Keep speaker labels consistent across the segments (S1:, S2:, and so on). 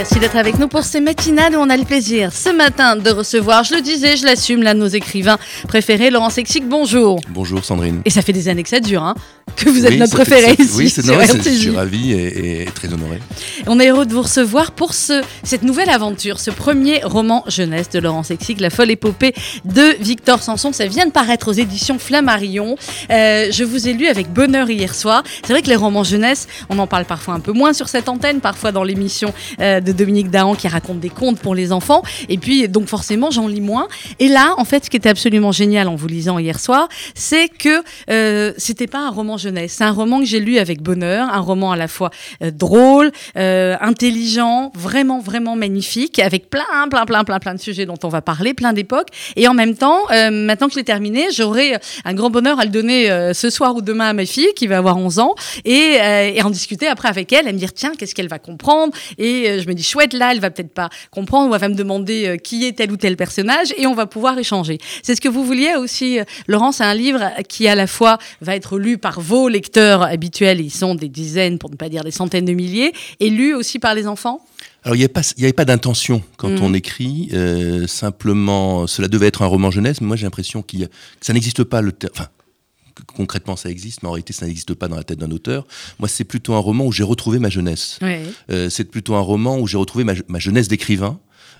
S1: Merci d'être avec nous pour ces matinales où on a le plaisir ce matin de recevoir, je le disais, je l'assume, l'un de nos écrivains préférés, Laurent Sexic. Bonjour.
S2: Bonjour Sandrine.
S1: Et ça fait des années que ça dure, hein, que vous êtes notre préféré ici.
S2: Oui, c'est normal, je suis ravi et, très honoré.
S1: On est heureux de vous recevoir pour ce, cette nouvelle aventure, ce premier roman jeunesse de Laurent Sexic, La folle épopée de Victor Sanson. Ça vient de paraître aux éditions Flammarion. Euh, je vous ai lu avec bonheur hier soir. C'est vrai que les romans jeunesse, on en parle parfois un peu moins sur cette antenne, parfois dans l'émission euh, de Dominique Dahan qui raconte des contes pour les enfants. Et puis, donc forcément, j'en lis moins. Et là, en fait, ce qui était absolument génial en vous lisant hier soir, c'est que euh, c'était pas un roman jeunesse. C'est un roman que j'ai lu avec bonheur, un roman à la fois euh, drôle, euh, intelligent, vraiment, vraiment magnifique, avec plein, plein, plein, plein, plein de sujets dont on va parler, plein d'époques. Et en même temps, euh, maintenant que je l'ai terminé, j'aurai un grand bonheur à le donner ce soir ou demain à ma fille qui va avoir 11 ans et, en discuter après avec elle, et me dire tiens, qu'est-ce qu'elle va comprendre? Et je me dis chouette, là, elle va peut-être pas comprendre, ou elle va me demander euh, qui est tel ou tel personnage, et on va pouvoir échanger. C'est ce que vous vouliez aussi, euh, Laurence, c'est un livre qui à la fois va être lu par vos lecteurs habituels, ils sont des dizaines, pour ne pas dire des centaines de milliers, et lu aussi par les enfants?
S2: Alors, il n'y avait pas, d'intention quand mm. on écrit. Euh, simplement, cela devait être un roman jeunesse, mais moi j'ai l'impression que ça n'existe pas le terme. Enfin, concrètement ça existe, mais en réalité ça n'existe pas dans la tête d'un auteur. Moi, c'est plutôt un roman où j'ai retrouvé ma jeunesse. Euh, c'est plutôt un roman où j'ai retrouvé ma, jeunesse d'écrivain.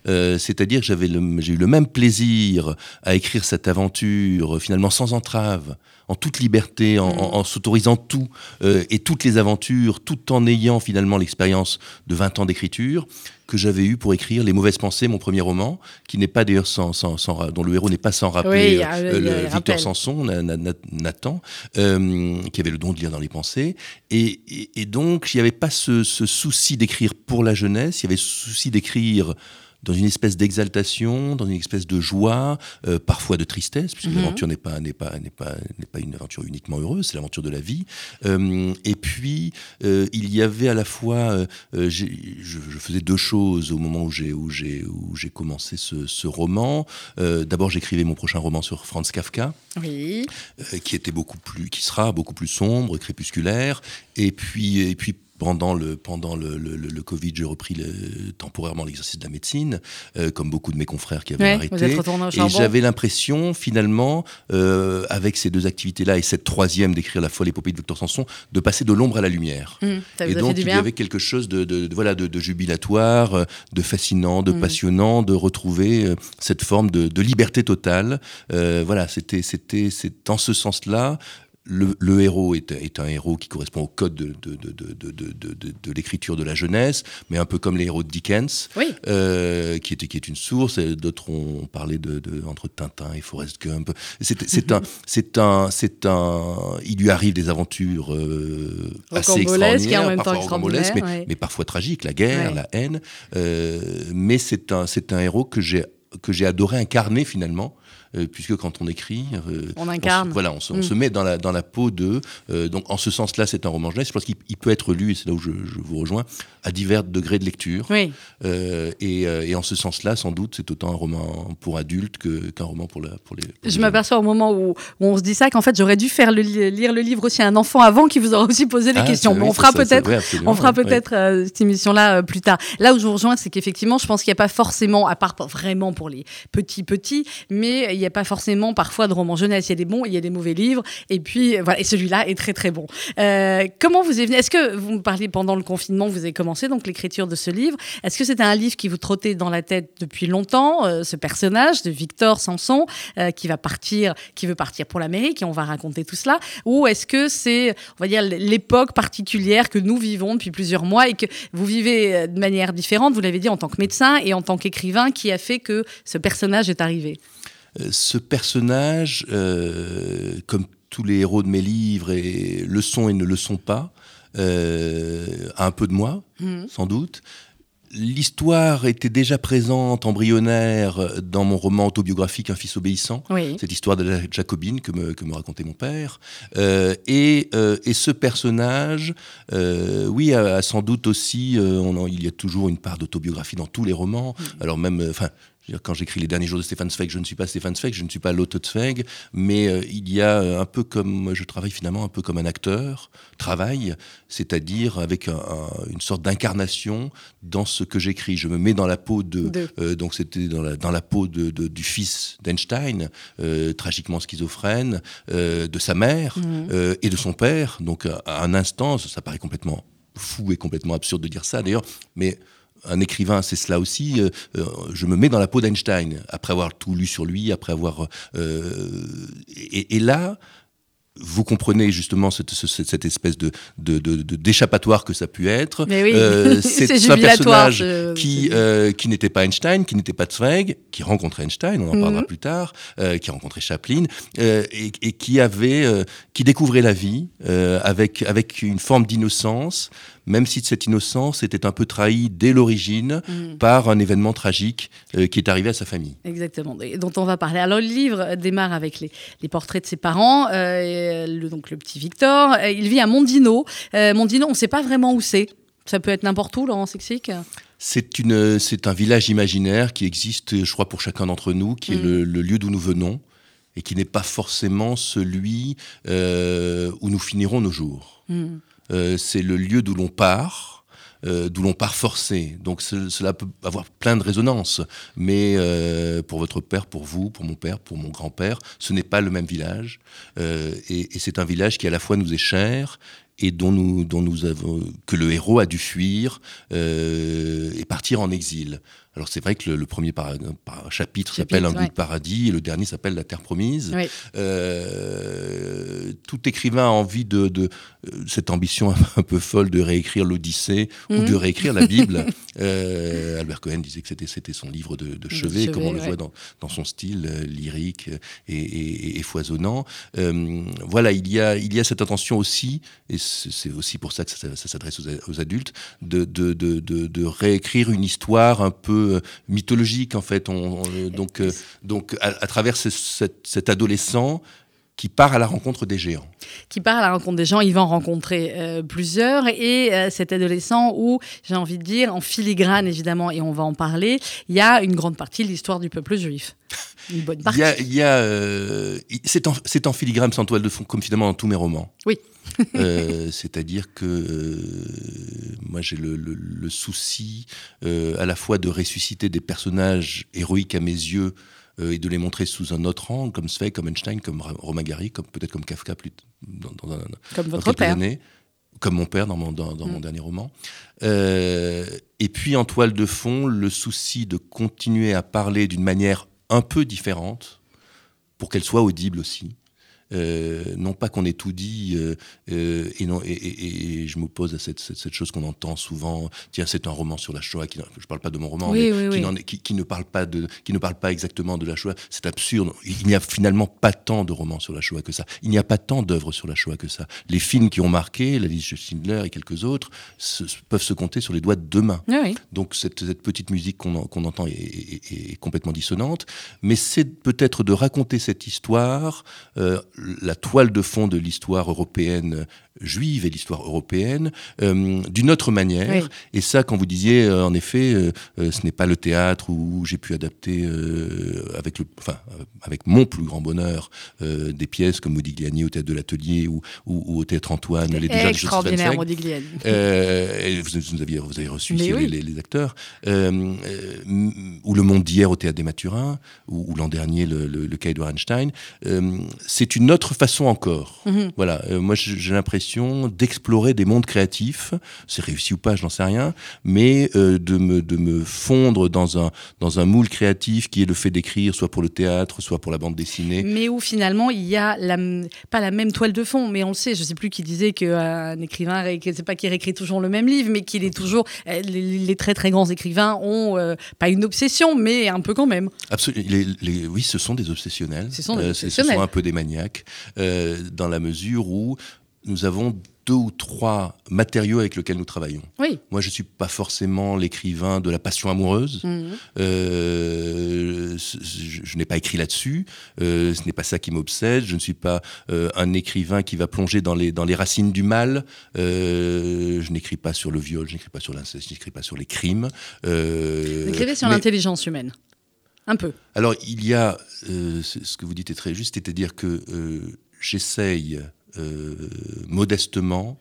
S2: Euh, c'est-à-dire que j'avais j'ai eu le même plaisir à écrire cette aventure finalement sans entrave, en toute liberté, en, mm. s'autorisant tout euh, et toutes les aventures, tout en ayant finalement l'expérience de 20 ans d'écriture que j'avais eu pour écrire Les Mauvaises Pensées, mon premier roman, qui n'est pas d'ailleurs sans, sans, sans, dont le héros n'est pas sans rappeler euh, Victor Sanson, Nathan, euh, qui avait le don de lire dans les pensées. Et, et, et donc, il n'y avait pas ce, ce souci d'écrire pour la jeunesse, il y avait ce souci d'écrire dans une espèce d'exaltation, dans une espèce de joie, euh, parfois de tristesse, puisque mhm. l'aventure n'est pas n'est pas n'est pas n'est pas une aventure uniquement heureuse, c'est l'aventure de la vie. Euh, et puis euh, il y avait à la fois, je, je, faisais deux choses au moment où j'ai où j'ai où j'ai commencé ce, ce roman. D'abord, j'écrivais mon prochain roman sur Franz Kafka,
S1: oui.
S2: qui était beaucoup plus, qui sera beaucoup plus sombre, crépusculaire. Et puis et puis pendant le, pendant le, le, le Covid, j'ai repris temporairement l'exercice de la médecine, euh, comme beaucoup de mes confrères qui avaient arrêté. et j'avais l'impression, finalement, euh, avec ces deux activités-là et cette troisième d'écrire La folle épopée de Victor Sanson, de passer de l'ombre à la lumière.
S1: Mmh,
S2: et donc, il y avait quelque chose de, de, voilà, de, jubilatoire, euh, de fascinant, de mmh. passionnant, de retrouver cette forme de, liberté totale. Euh, voilà, c'était, c'était, c'est en ce sens-là le, héros est, un héros qui correspond au code de, de, l'écriture de la jeunesse, mais un peu comme les héros de Dickens, euh, qui, est, qui est une source. D'autres ont parlé de, entre Tintin et Forrest Gump. C'est un, c'est un, c'est un. Il lui arrive des aventures euh, assez extraordinaires, parfois mais, mais, parfois tragiques, la guerre, la haine. Euh, mais c'est un, c'est un héros que j'ai que j'ai adoré incarner finalement euh, puisque quand on écrit,
S1: euh, on incarne.
S2: se, voilà, on, se, mm. met dans la, dans la peau de. Euh, donc, en ce sens-là, c'est un roman jeunesse. Je pense qu'il peut être lu, et c'est là où je, vous rejoins, à divers degrés de lecture.
S1: Oui.
S2: Et, et, en ce sens-là, sans doute, c'est autant un roman pour adultes qu'un roman pour, la, pour les.
S1: je m'aperçois au moment où, on se dit ça qu'en fait, j'aurais dû faire le, lire le livre aussi à un enfant avant qui vous aurait aussi posé les ah, questions. Mais on fera peut-être, on fera peut-être cette émission-là plus tard. Là où je vous rejoins, c'est qu'effectivement, je pense qu'il n'y a pas forcément, à part vraiment pour les petits petits, mais il n'y a pas forcément parfois de romans jeunesse. Il y a des bons, il y a des mauvais livres. Et puis, voilà. Et celui-là est très, très bon. Euh, comment vous est venu Est-ce que vous me parliez pendant le confinement, vous avez commencé donc l'écriture de ce livre Est-ce que c'était un livre qui vous trottait dans la tête depuis longtemps euh, Ce personnage de Victor Sanson euh, qui va partir, qui veut partir pour l'Amérique et on va raconter tout cela? Ou est-ce que c'est, on va dire, l'époque particulière que nous vivons depuis plusieurs mois et que vous vivez de manière différente, vous l'avez dit, en tant que médecin et en tant qu'écrivain, qui a fait que ce personnage est arrivé?
S2: euh, ce personnage, euh, comme tous les héros de mes livres, et le sont et ne le sont pas, euh, a un peu de moi, mmh. sans doute. L'histoire était déjà présente, embryonnaire, dans mon roman autobiographique Un fils obéissant, cette histoire de la Jacobine que me, que me racontait mon père. Euh, et, euh, et, ce personnage, euh, oui, a, sans doute aussi, on il y a toujours une part d'autobiographie dans tous les romans. Mmh. Alors même, enfin, quand j'écris les derniers jours de Stéphane Zweig, je ne suis pas Stéphane Zweig, je ne suis pas l'autre Zweig, mais euh, il y a un peu comme, je travaille finalement un peu comme un acteur travaille, c'est-à-dire avec une sorte d'incarnation dans ce que j'écris. Je me mets dans la peau de, euh, donc c'était dans la, dans la peau de, du fils d'Einstein, euh, tragiquement schizophrène, de sa mère mmh. et de son père. Donc à un instant, ça paraît complètement fou et complètement absurde de dire ça d'ailleurs, mais un écrivain, c'est cela aussi. Euh, euh, je me mets dans la peau d'Einstein, après avoir tout lu sur lui, après avoir... Euh, et, là, vous comprenez justement cette, cette, espèce de, d'échappatoire que ça a pu être.
S1: c'est
S2: un personnage qui, qui n'était pas Einstein, qui n'était pas Zweig, qui rencontrait Einstein, on en parlera mhm. plus tard, qui a rencontré Chaplin, et, et, qui avait, qui découvrait la vie avec, avec une forme d'innocence, même si cette innocence était un peu trahie dès l'origine mm. par un événement tragique euh, qui est arrivé à sa famille.
S1: Exactement, et dont on va parler. Alors le livre démarre avec les, portraits de ses parents, euh, le, donc le petit Victor. Euh, il vit à Mondino. Mondino, on ne sait pas vraiment où c'est. Ça peut être n'importe où, Laurent Sexic
S2: c'est une, c'est un village imaginaire qui existe, je crois, pour chacun d'entre nous, qui est mm. le, lieu d'où nous venons et qui n'est pas forcément celui où nous finirons nos jours. Mm. Euh, c'est le lieu d'où l'on part. Euh, d'où l'on part forcé. Donc cela peut avoir plein de résonances. Mais euh, pour votre père, pour vous, pour mon père, pour mon grand-père, ce n'est pas le même village. et, c'est un village qui à la fois nous est cher et dont nous, dont nous avons, que le héros a dû fuir et partir en exil. Alors c'est vrai que le, premier par, chapitre s'appelle Un goût de paradis et le dernier s'appelle La terre promise. Euh, tout écrivain a envie de, de, euh, cette ambition un peu folle de réécrire l'Odyssée ou de mhm. réécrire la Bible. euh, Albert Cohen disait que c'était son livre de, de chevet, comme on le voit dans, dans, son style euh, lyrique et, et, et foisonnant. Voilà, il y a il y a cette intention aussi, et c'est aussi pour ça que ça, ça s'adresse aux, aux, adultes, de, de, de, de réécrire une histoire un peu euh, mythologique en fait. On, donc, euh, donc à, travers cet, adolescent qui part à la rencontre des géants.
S1: Qui part à la rencontre des gens, il va en rencontrer euh, plusieurs. Et cet adolescent où, j'ai envie de dire, en filigrane évidemment, et on va en parler, il y a une grande partie de l'histoire du peuple juif. Une bonne partie.
S2: Il y a, c'est en, en, filigrane sans toile de fond, comme finalement dans tous mes romans.
S1: Oui.
S2: Euh, c'est-à-dire que euh, moi j'ai le, souci euh, à la fois de ressusciter des personnages héroïques à mes yeux et de les montrer sous un autre angle, comme Zweig, comme Einstein, comme Romain Gary, comme peut-être comme Kafka plus
S1: dans, comme votre père. Années,
S2: comme mon père dans mon, dans, mon mm. dernier roman. et puis en toile de fond, le souci de continuer à parler d'une manière un peu différente, pour qu'elle soit audible aussi. Euh, non pas qu'on ait tout dit, euh, euh, et, non, et, je m'oppose à cette, cette, chose qu'on entend souvent. Tiens, c'est un roman sur la Shoah. Qui, je parle pas de mon roman, mais Qui, qui, ne parle pas de, qui ne parle pas exactement de la Shoah. C'est absurde. Il n'y a finalement pas tant de romans sur la Shoah que ça. Il n'y a pas tant d'œuvres sur la Shoah que ça. Les films qui ont marqué, la liste de Schindler et quelques autres, peuvent se compter sur les doigts de deux mains. Donc cette, cette, petite musique qu'on entend est, est, complètement dissonante, mais c'est peut-être de raconter cette histoire la toile de fond de l'histoire européenne juive et l'histoire européenne euh, d'une autre manière. Et ça, quand vous disiez, euh, en effet, euh, ce n'est pas le théâtre où j'ai pu adapter avec, le, enfin, avec mon plus grand bonheur des pièces comme Modigliani au théâtre de l'Atelier ou, ou, au théâtre Antoine,
S1: les déjà extraordinaire Modigliani.
S2: vous, vous, aviez, vous avez reçu ici les, acteurs. ou Le Monde d'hier au théâtre des Mathurins, ou, l'an dernier le, le, le Einstein. c'est une autre façon encore. Mhm. Voilà, moi j'ai l'impression d'explorer des mondes créatifs. C'est réussi ou pas, je n'en sais rien, mais euh, de, me, de me fondre dans un, dans un moule créatif qui est le fait d'écrire, soit pour le théâtre, soit pour la bande dessinée.
S1: Mais où finalement il y a la, pas la même toile de fond, mais on le sait, je ne sais plus qui disait qu'un écrivain, c'est pas qu'il réécrit toujours le même livre, mais qu'il est toujours. Euh, les, très très grands écrivains ont euh, pas une obsession, mais un peu quand même.
S2: Absolument. Les, oui, ce sont des obsessionnels.
S1: Ce sont, des obsessionnels.
S2: ce sont un peu des maniaques, dans la mesure où nous avons deux ou trois matériaux avec lesquels nous travaillons.
S1: Oui.
S2: Moi, je ne suis pas forcément l'écrivain de la passion amoureuse. Mhm. Euh, je, n'ai pas écrit là-dessus. Euh, ce n'est pas ça qui m'obsède. Je ne suis pas euh, un écrivain qui va plonger dans les, dans les racines du mal. je n'écris pas sur le viol, je n'écris pas sur l'inceste, je n'écris pas sur les crimes.
S1: Vous écrivez sur l'intelligence humaine Un peu.
S2: Alors, il y a, ce que vous dites est très juste, c'est-à-dire que j'essaye modestement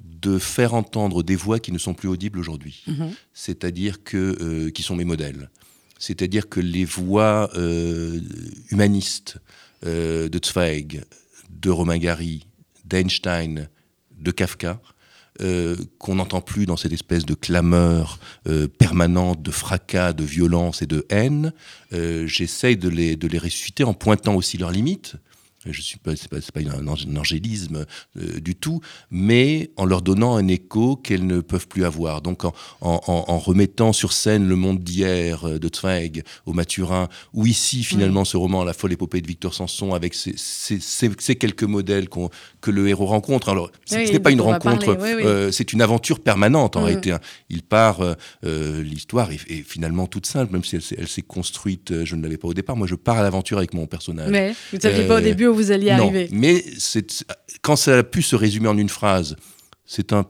S2: de faire entendre des voix qui ne sont plus audibles aujourd'hui,
S1: Mhm.
S2: c'est-à-dire que euh, qui sont mes modèles, c'est-à-dire que les voix euh, humanistes euh, de Zweig, de Romain Gary, d'Einstein, de Kafka, euh, qu'on n'entend plus dans cette espèce de clameur euh, permanente de fracas, de violence et de haine, euh, j'essaye de les, de les ressusciter en pointant aussi leurs limites. Je suis pas, c'est pas, pas un, ang- un angélisme euh, du tout, mais en leur donnant un écho qu'elles ne peuvent plus avoir. Donc en, en- en- en remettant sur scène le monde d'hier euh, de Zweig au Maturin, ou ici finalement ce roman La folle épopée de Victor Sanson avec ces, ces- ces- ces quelques modèles que le héros rencontre. Alors
S1: Oui,
S2: ce n'est pas une rencontre,
S1: parler, oui, oui.
S2: euh, c'est une aventure permanente en
S1: Mhm.
S2: réalité. hein. Il part, euh, l'histoire est, est finalement toute simple, même si elle, s'est- elle s'est construite, je ne l'avais pas au départ. Moi, je pars à l'aventure avec mon personnage.
S1: Mais vous ne saviez pas au début où vous alliez
S2: non,
S1: arriver.
S2: mais quand ça a pu se résumer en une phrase, c'est un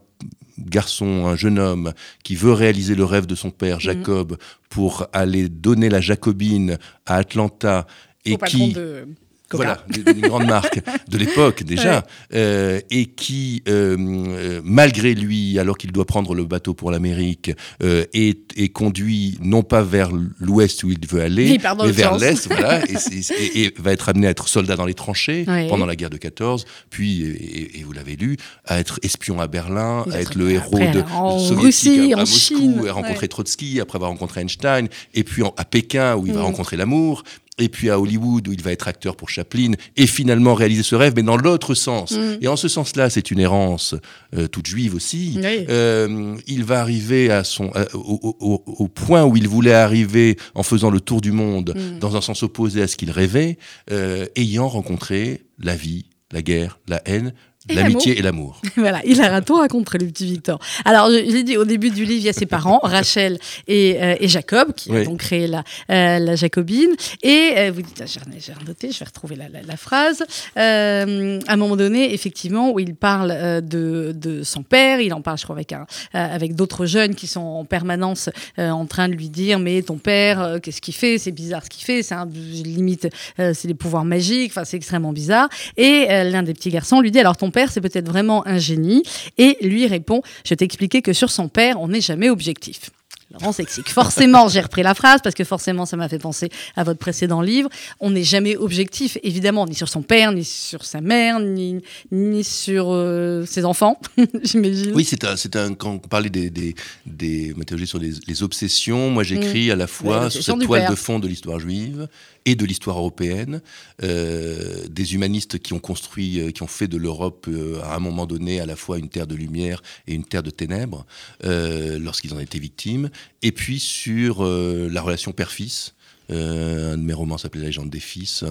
S2: garçon, un jeune homme qui veut réaliser le rêve de son père,
S1: Mhm.
S2: Jacob, pour aller donner la Jacobine à Atlanta et
S1: Au
S2: qui
S1: de Coca.
S2: voilà, une grande marque de l'époque déjà, euh, et qui, euh, euh, malgré lui, alors qu'il doit prendre le bateau pour l'Amérique, euh, est, est conduit non pas vers l'ouest où il veut aller,
S1: Il
S2: mais vers l'est, voilà, et, c'est- et- et va être amené à être soldat dans les tranchées pendant la guerre de 14, puis, et, et vous l'avez lu, à être espion à Berlin, à être le héros
S1: après
S2: de,
S1: en
S2: soviétique
S1: Russie,
S2: à, à
S1: en
S2: Moscou,
S1: Chine,
S2: à rencontrer
S1: ouais.
S2: Trotsky, après avoir rencontré Einstein, et puis en- à Pékin où il va
S1: Mm.
S2: rencontrer l'amour, et puis à Hollywood où il va être acteur pour Chaplin, et finalement réaliser ce rêve, mais dans l'autre sens.
S1: Mm.
S2: Et en ce sens-là, c'est une errance euh, toute juive aussi.
S1: Oui.
S2: Euh, il va arriver à son, au, au- au point où il voulait arriver en faisant le tour du monde,
S1: Mm.
S2: dans un sens opposé à ce qu'il rêvait, euh, ayant rencontré la vie, la guerre, la haine, l'amitié et l'amour.
S1: Voilà, il a un tout rencontré, le petit Victor. Alors, je, je l'ai dit au début du livre, il y a ses parents, Rachel et, euh, et Jacob, qui ont
S2: Oui.
S1: créé la, euh, la Jacobine. Et euh, vous dites, ah, j'ai noté, je vais retrouver la, la- la phrase. À un moment donné, effectivement, où il parle de, de son père, il en parle, je crois, avec, un, avec d'autres jeunes qui sont en permanence en train de lui dire, mais ton père, qu'est-ce qu'il fait? C'est bizarre ce qu'il fait, c'est un, limite, c'est des pouvoirs magiques, enfin, c'est extrêmement bizarre. Et l'un des petits garçons lui dit alors ton père c'est peut-être vraiment un génie et lui répond je t'ai expliqué que sur son père on n'est jamais objectif. Laurent Sexic. Forcément, j'ai repris la phrase parce que forcément, ça m'a fait penser à votre précédent livre. On n'est jamais objectif, évidemment, ni sur son père, ni sur sa mère, ni, ni sur euh, ses enfants, j'imagine.
S2: Oui, c'est un, c'est un, quand on parlait des, des, des sur les, les obsessions, moi j'écris à la
S1: Ouais,
S2: fois sur cette toile
S1: père.
S2: de fond de l'histoire juive et de l'histoire européenne, euh, des humanistes qui ont construit, euh, qui ont fait de l'Europe euh, à un moment donné à la fois une terre de lumière et une terre de ténèbres euh, lorsqu'ils en étaient victimes, et puis sur la relation père-fils. Un de mes romans s'appelle La légende des fils.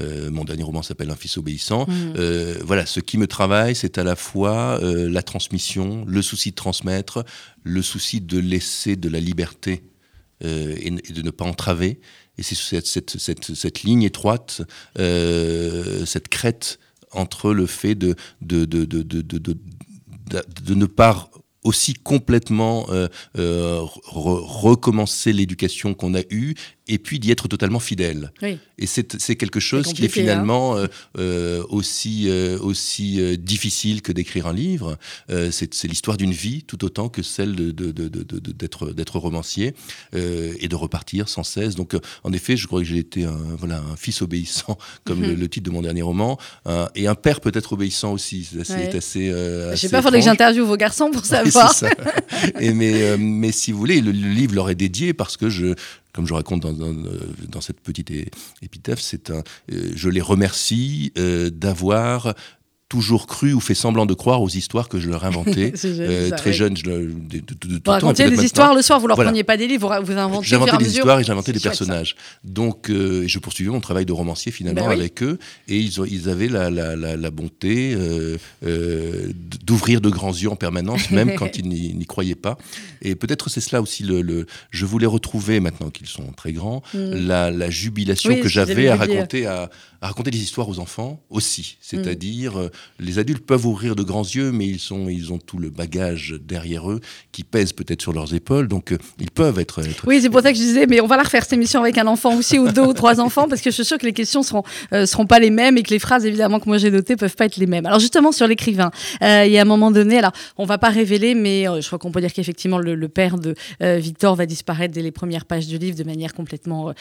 S2: mon dernier roman s'appelle Un fils obéissant. Euh, voilà, ce qui me travaille, c'est à la fois la transmission, le souci de transmettre, le souci de laisser de la liberté et, et de ne pas entraver. Et c'est cette, ligne étroite, euh, cette crête entre le fait de, ne pas aussi complètement euh, euh, re- recommencer l'éducation qu'on a eue et puis d'y être totalement fidèle.
S1: Oui.
S2: Et c'est c'est quelque chose qui est
S1: hein.
S2: finalement euh, euh, aussi, euh, aussi euh, difficile que d'écrire un livre. C'est l'histoire d'une vie tout autant que celle d'être de, romancier et de repartir sans cesse. Donc, en effet, je crois que j'ai été un, voilà, un fils obéissant, comme le,
S1: Mhm.
S2: le titre de mon dernier roman, un- et un père peut-être obéissant aussi. C'est assez.
S1: Ouais.
S2: c'est assez,
S1: Je sais pas, faudrait que j'interviewe vos garçons pour savoir.
S2: c'est ça. Et mais, mais si vous voulez, le, le livre leur est dédié parce que je, comme je raconte dans, cette petite épitaphe, c'est un, euh, je les remercie euh, d'avoir toujours cru ou fait semblant de croire aux histoires que je leur inventais. Euh, très jeune, je, de, de- de-
S1: Vous racontiez des histoires le soir, vous leur
S2: Voilà.
S1: preniez pas des livres, vous, vous inventiez
S2: J'inventais des histoires et j'inventais des personnages. Donc, euh, je poursuivais mon travail de romancier finalement
S1: Ben oui.
S2: avec eux. Et ils, ont, ils avaient la, la, la, la bonté euh, euh, d'ouvrir de grands yeux en permanence, même quand ils n'y croyaient pas. Et peut-être c'est cela aussi le, le- Je voulais retrouver, maintenant qu'ils sont très grands, la, la jubilation.
S1: Oui,
S2: que j'avais à raconter, à, à raconter des histoires aux enfants aussi. C'est-à-dire euh, les adultes peuvent ouvrir de grands yeux, mais ils, sont, ils ont tout le bagage derrière eux qui pèse peut-être sur leurs épaules, donc euh, ils peuvent être,
S1: Oui, c'est pour ça que je disais, mais on va la refaire cette émission avec un enfant aussi ou deux ou trois enfants, parce que je suis sûre que les questions seront euh, seront pas les mêmes et que les phrases évidemment que moi j'ai notées peuvent pas être les mêmes. Alors justement sur l'écrivain, euh, il y a un moment donné, alors on va pas révéler, mais je crois qu'on peut dire qu'effectivement le, père de Victor va disparaître dès les premières pages du livre de manière complètement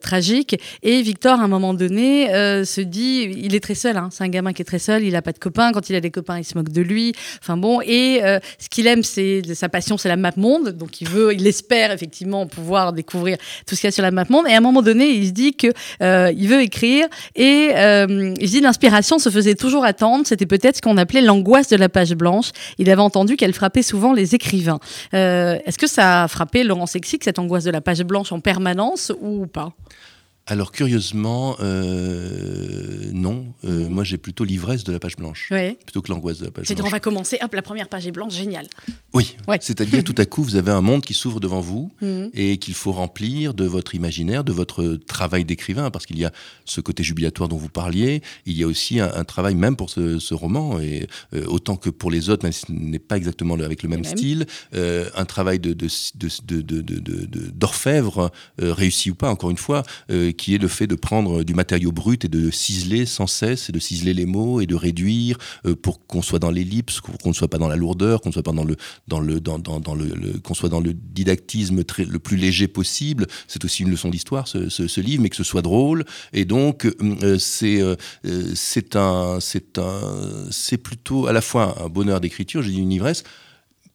S1: tragique. Et Victor, à un moment donné, se dit, il est très seul. Hein, c'est un gamin qui est très seul. Il a pas de copains. Quand il a des copains, il se moque de lui. Enfin bon, et euh, ce qu'il aime, c'est sa passion, c'est la map monde. Donc il veut, il espère effectivement pouvoir découvrir tout ce qu'il y a sur la map monde. Et à un moment donné, il se dit que euh, il veut écrire et euh, il se dit l'inspiration se faisait toujours attendre. C'était peut-être ce qu'on appelait l'angoisse de la page blanche. Il avait entendu qu'elle frappait souvent les écrivains. Est-ce que ça a frappé Laurent Sexic cette angoisse de la page blanche en permanence ou pas?
S2: Alors curieusement, euh, non. Euh, Moi, j'ai plutôt l'ivresse de la page blanche,
S1: Ouais.
S2: plutôt que l'angoisse de la page
S1: C'est-à-dire, on
S2: blanche.
S1: va commencer, hop, la première page est blanche, génial.
S2: Oui,
S1: Ouais.
S2: c'est-à-dire tout à coup, vous avez un monde qui s'ouvre devant vous
S1: Mhm.
S2: et qu'il faut remplir de votre imaginaire, de votre travail d'écrivain, parce qu'il y a ce côté jubilatoire dont vous parliez, il y a aussi un, un travail même pour ce, ce roman, et euh, autant que pour les autres, même si ce n'est pas exactement avec le même
S1: même.
S2: style, un travail de, de, de- de- d'orfèvre, réussi ou pas, encore une fois, qui est le fait de prendre du matériau brut et de ciseler sans cesse, et de ciseler les mots, et de réduire euh, pour qu'on soit dans l'ellipse, qu'on ne soit pas dans la lourdeur, qu'on soit pas dans le, dans le, dans, le, qu'on soit dans le didactisme le plus léger possible. C'est aussi une leçon d'histoire, ce, ce, ce livre, mais que ce soit drôle. Et donc, euh, c'est, euh, euh, c'est un, c'est un, c'est plutôt à la fois un bonheur d'écriture, j'ai dit une ivresse,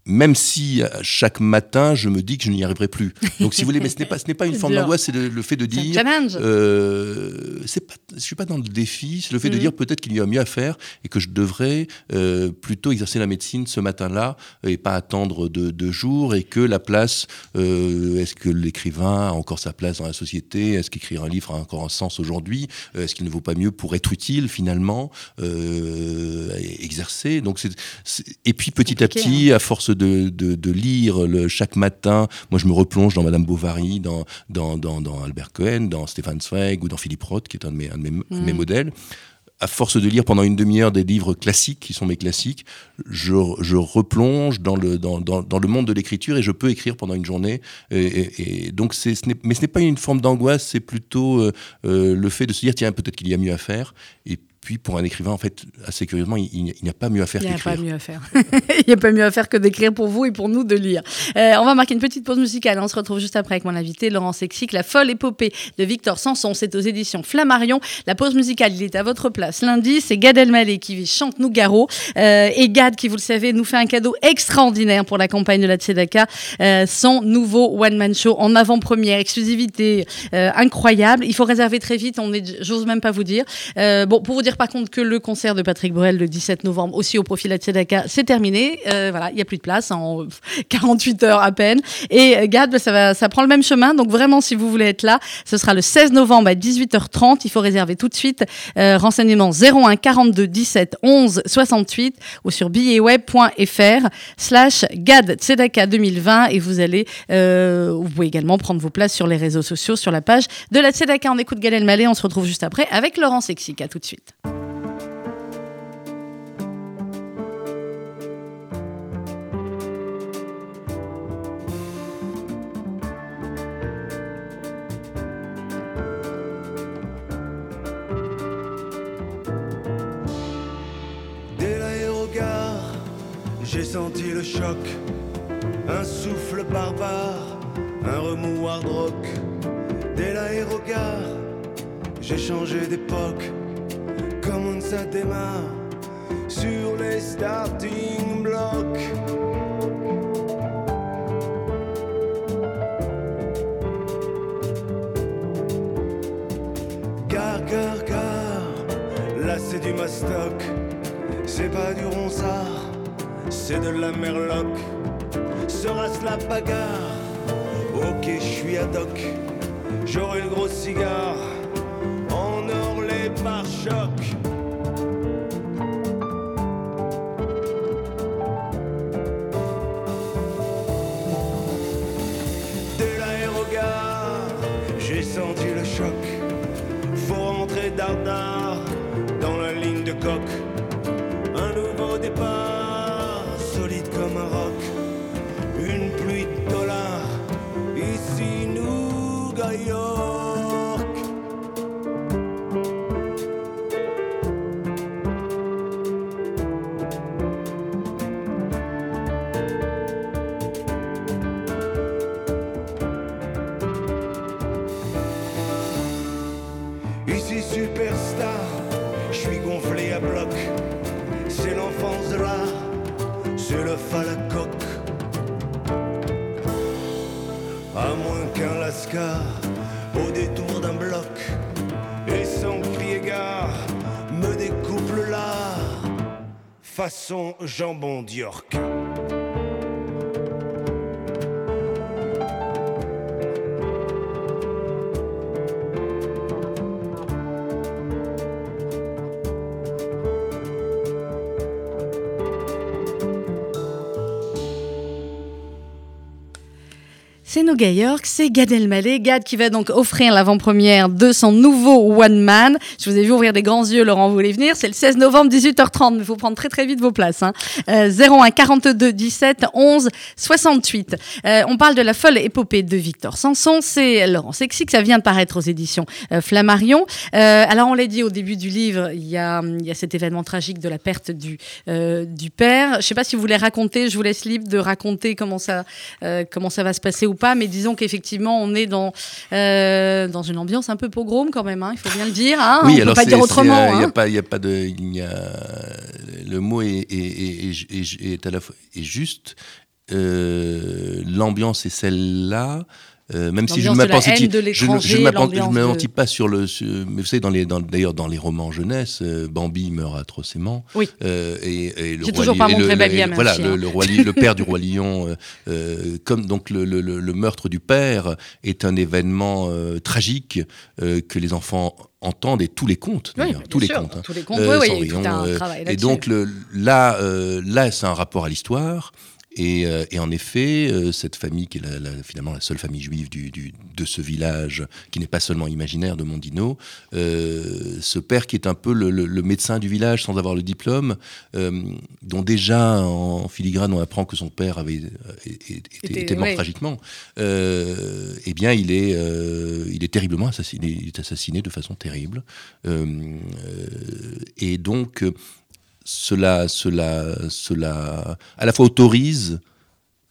S2: même si euh, chaque matin je me dis que je n'y arriverai plus. Donc si vous voulez, mais ce n'est pas, ce n'est pas une forme d'angoisse, c'est le, le fait de dire.
S1: challenge.
S2: Euh, c'est pas, je suis pas dans le défi, c'est le fait de
S1: Mhm.
S2: dire peut-être qu'il y a mieux à faire et que je devrais euh, plutôt exercer la médecine ce matin-là et pas attendre deux, deux jours et que la place, euh, est-ce que l'écrivain a encore sa place dans la société? Est-ce qu'écrire un livre a encore un sens aujourd'hui? Euh, Est-ce qu'il ne vaut pas mieux pour être utile finalement euh, exercer? Donc c'est, c'est- et puis petit à petit, à force de, de, de lire le, chaque matin, moi je me replonge dans Madame Bovary, dans, dans, dans, dans Albert Cohen, dans Stéphane Zweig ou dans Philippe Roth, qui est un de mes, un de mes, de mes
S1: Mm.
S2: modèles. À force de lire pendant une demi-heure des livres classiques, qui sont mes classiques, je, je replonge dans le, dans, dans, dans le monde de l'écriture et je peux écrire pendant une journée. Et, et- et donc c'est, ce n'est, mais ce n'est pas une forme d'angoisse, c'est plutôt euh, euh, le fait de se dire, tiens, peut-être qu'il y a mieux à faire. Et puis pour un écrivain, en fait, assez curieusement, il, il n'y a- il n'y a pas mieux à faire
S1: Il n'y a
S2: qu'écrire.
S1: pas mieux à faire. Il n'y a pas mieux à faire que d'écrire pour vous et pour nous de lire. Euh, on va marquer une petite pause musicale. On se retrouve juste après avec mon invité, Laurent Sexic. La folle épopée de Victor Sanson. C'est aux éditions Flammarion. La pause musicale, il est à votre place. Lundi, c'est Gad Elmaleh qui chante Nougaro. Euh, et Gad, qui vous le savez, nous fait un cadeau extraordinaire pour la campagne de la Tzedaka. Euh, son nouveau one-man show en avant-première, exclusivité euh, incroyable. Il faut réserver très vite. On est, j'ose même pas vous dire. Euh, bon, pour vous dire par contre que le concert de Patrick Bruel le 17 novembre, aussi au profil de la Tzedaka, c'est terminé. Euh, voilà, il n'y a plus de place en 48 heures à peine. Et euh, Gad, bah, ça, va, ça prend le même chemin. Donc vraiment, si vous voulez être là, ce sera le 16 novembre à 18h30. Il faut réserver tout de suite. Euh, renseignement 01 42 17 11 68 ou sur billetweb.fr slash Gad Tzedaka 2020 et vous allez, euh, vous pouvez également prendre vos places sur les réseaux sociaux, sur la page de la Tzedaka. On écoute Gad Elmaleh. On se retrouve juste après avec Laurent Sexic. À tout de suite.
S3: J'ai senti le choc. Un souffle barbare, un remous hard rock. Dès l'aérogare, j'ai changé d'époque. Comment ça démarre sur les starting blocks. Gare, gare, là c'est du mastoc. C'est pas du ronsard, c'est de la merloc. Sera-ce la bagarre? Ok, je suis ad hoc. J'aurai le gros cigare en or les pare-chocs. Au détour d'un bloc et sans crier gare me découpe lard façon jambon d'York.
S1: C'est Gad Elmaleh. Gad qui va donc offrir l'avant-première de son nouveau One Man. Je vous ai vu ouvrir des grands yeux, Laurent, vous voulez venir. C'est le 16 novembre, 18h30. Mais il faut prendre très très vite vos places. Hein. Euh, 01 42 17 11 68. Euh, on parle de la folle épopée de Victor Sanson. C'est Laurent Sexy, que ça vient de paraître aux éditions euh, Flammarion. Euh, alors, on l'a dit au début du livre, il y a, cet événement tragique de la perte du, euh, du père. Je ne sais pas si vous voulez raconter, je vous laisse libre de raconter comment ça, comment ça va se passer ou pas mais disons qu'effectivement, on est dans, euh, dans une ambiance un peu pogrom quand même, hein, il faut bien le dire. Hein,
S2: oui,
S1: on
S2: alors
S1: peut pas dire autrement.
S2: euh, Il n'y
S1: hein.
S2: a pas, y a pas de, il y a, le mot est, est, est- est- est à la fois est juste. Euh, L'ambiance est celle-là. Euh, même si je ne
S1: de
S2: je je
S1: de-
S2: pas sur le. sur- mais vous savez, dans les, dans- d'ailleurs, dans les romans jeunesse, euh, Bambi meurt atrocement.
S1: Oui.
S2: Euh, et, et le roi
S1: pas
S2: et le- le- et Voilà, le,
S1: hein.
S2: le roi, le père du roi lion, euh, comme donc le, meurtre du père est un événement tragique que les enfants entendent et tous les contes, d'ailleurs, tous les
S1: sûr,
S2: contes. hein.
S1: Tous les comptes,
S2: Euh,
S1: oui, oui,
S2: et donc là, là, c'est un rapport à l'histoire. Et, euh, et en effet, euh, cette famille, qui est la- la- finalement la seule famille juive du, du- de ce village, qui n'est pas seulement imaginaire de Mondino, euh, ce père qui est un peu le, le- le médecin du village sans avoir le diplôme, euh, dont déjà en filigrane on apprend que son père avait était,
S1: Était-
S2: était mort
S1: ouais.
S2: tragiquement, euh, eh bien il est, il est terriblement assassiné, il est assassiné de façon terrible. Et donc cela, cela, cela à la fois autorise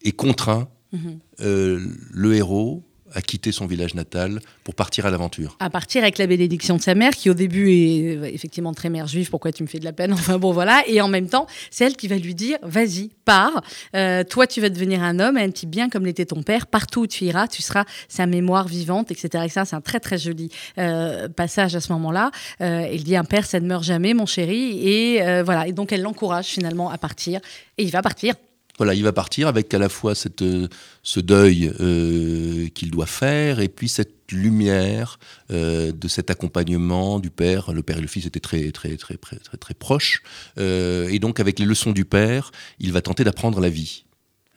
S2: et contraint
S1: Mhm.
S2: euh, le héros à quitter son village natal pour partir à l'aventure.
S1: À partir avec la bénédiction de sa mère, qui au début est effectivement très mère juive, pourquoi tu me fais de la peine? Enfin bon, voilà. Et en même temps, c'est elle qui va lui dire vas-y, pars. Euh, toi, tu vas devenir un homme, un petit bien comme l'était ton père. Partout où tu iras, tu seras sa mémoire vivante, etc. Et ça, c'est un très très joli euh, passage à ce moment-là. Euh, il dit un père, ça ne meurt jamais, mon chéri. Et euh, voilà. Et donc, elle l'encourage finalement à partir. Et il va partir.
S2: Voilà, il va partir avec à la fois cette, euh, ce deuil euh, qu'il doit faire et puis cette lumière euh, de cet accompagnement du père. Le père et le fils étaient très très très très très, très proches Euh, et donc avec les leçons du père, il va tenter d'apprendre la vie.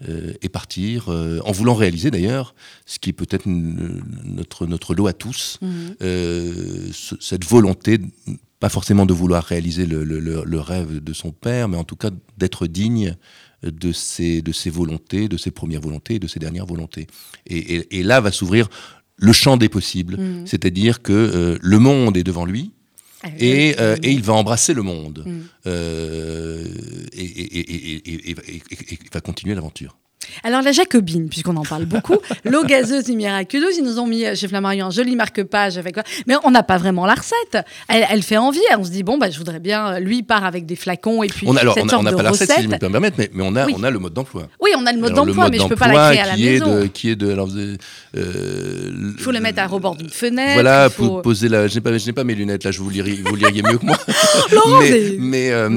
S2: euh, et partir, euh, en voulant réaliser d'ailleurs, ce qui est peut-être notre, notre lot à tous, euh, ce- cette volonté, pas forcément de vouloir réaliser le, le- le- le rêve de son père, mais en tout cas d'être digne de ses, de ses volontés, de ses premières volontés et de ses dernières volontés. Et, et- et là va s'ouvrir le champ des possibles,
S1: Mhm.
S2: c'est-à-dire que euh, le monde est devant lui. Et,
S1: Euh,
S2: et il va embrasser le monde. Euh, et va continuer l'aventure.
S1: Alors la Jacobine, puisqu'on en parle beaucoup, l'eau gazeuse et miraculeuse, ils nous ont mis euh, chez Flammarion un joli marque-page avec quoi. Mais on n'a pas vraiment la recette. Elle, elle fait envie. On se dit bon bah je voudrais bien. euh, Lui il part avec des flacons et puis
S2: On a, alors,
S1: cette
S2: on a-
S1: sorte
S2: on n'a pas la recette, si je me peux me permettre, mais, mais on, a,
S1: Oui.
S2: on a le mode d'emploi.
S1: Oui, on a le mode d'emploi, mais je peux pas la créer à la
S2: qui est
S1: maison.
S2: de, qui est de, alors, vous avez, euh,
S1: Il faut le mettre à rebord d'une fenêtre.
S2: Voilà,
S1: il faut-
S2: po- poser la. Je n'ai pas, je n'ai pas mes lunettes là. Je vous liriez, vous liriez mieux que moi.
S1: Laurent,
S2: mais, euh,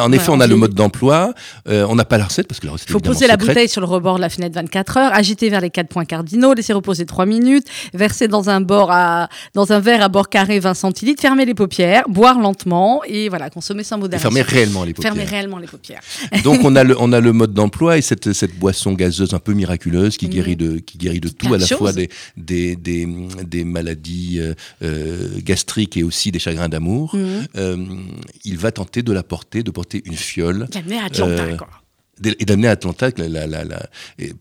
S2: en effet, on a le mode d'emploi. On n'a pas la recette parce que la recette
S1: Il faut
S2: est
S1: poser la
S2: secrète.
S1: Sur le rebord de la fenêtre 24 heures, agiter vers les quatre points cardinaux, laisser reposer 3 minutes, verser dans un, bord à, dans un verre à bord carré 20 centilitres, fermer les paupières, boire lentement et voilà, consommer sans modération.
S2: fermer réellement les paupières.
S1: Fermer réellement les paupières.
S2: Donc on a le, on a le mode d'emploi et cette, cette boisson gazeuse un peu miraculeuse qui
S1: Mhm.
S2: guérit de, qui guérit de tout, à la fois des, des, des, des maladies euh, euh, gastriques et aussi des chagrins d'amour.
S1: Mhm.
S2: Euh, il va tenter de la porter, de porter une fiole.
S1: L'amener à Atlanta,
S2: Euh,
S1: quoi.
S2: Et d'amener à Atlanta la- la- la-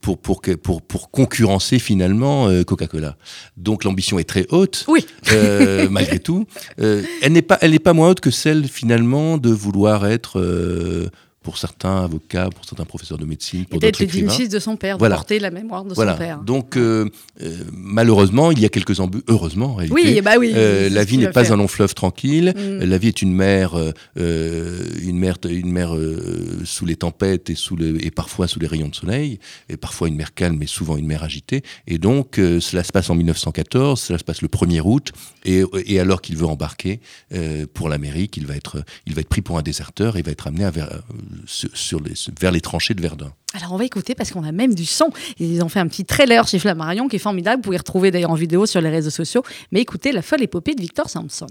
S2: pour, pour, pour, pour concurrencer finalement euh, Coca-Cola. Donc l'ambition est très haute,
S1: Oui.
S2: euh, malgré tout. Euh, elle n'est pas, elle n'est pas moins haute que celle finalement de vouloir être euh, pour certains avocats, pour certains professeurs de médecine, pour d'autres écrivains.
S1: fils de son père,
S2: Voilà.
S1: de porter la mémoire de
S2: Voilà.
S1: son père.
S2: Donc, euh, euh, malheureusement, il y a quelques embûches. Heureusement, en réalité.
S1: Oui, bah oui.
S2: Euh, la vie n'est pas
S1: faire.
S2: un long fleuve tranquille.
S1: Mm.
S2: La vie est une mer, une mer, une mer sous les tempêtes et sous le, et parfois sous les rayons de soleil, et parfois une mer calme, mais souvent une mer agitée. Et donc, cela se passe en 1914, cela se passe le 1er août, et, et alors qu'il veut embarquer pour l'Amérique, il va être, il va être pris pour un déserteur et va être amené à vers, sur, les, vers les tranchées de Verdun.
S1: Alors on va écouter parce qu'on a même du son. Ils ont fait un petit trailer chez Flammarion qui est formidable. Vous pouvez retrouver d'ailleurs en vidéo sur les réseaux sociaux. Mais écoutez la folle épopée de Victor Sampson.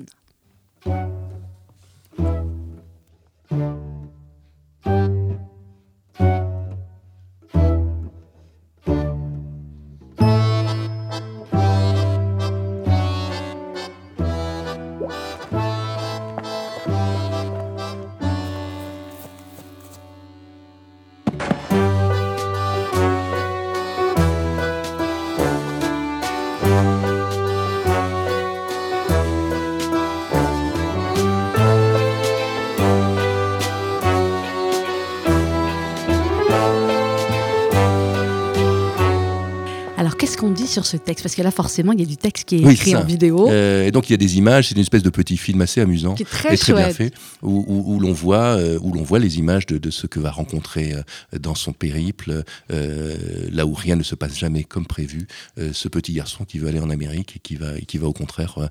S1: Sur ce texte Parce que là forcément il y a du texte qui est
S2: Oui,
S1: écrit en vidéo,
S2: Euh, et donc, il y a des images, c'est une espèce de petit film assez amusant.
S1: qui est très
S2: et très bien fait, où, où- où l'on voit, euh, où l'on voit les images de, de ce que va rencontrer euh, dans son périple, euh, là où rien ne se passe jamais comme prévu, euh, ce petit garçon qui veut aller en Amérique et qui va, et qui va au contraire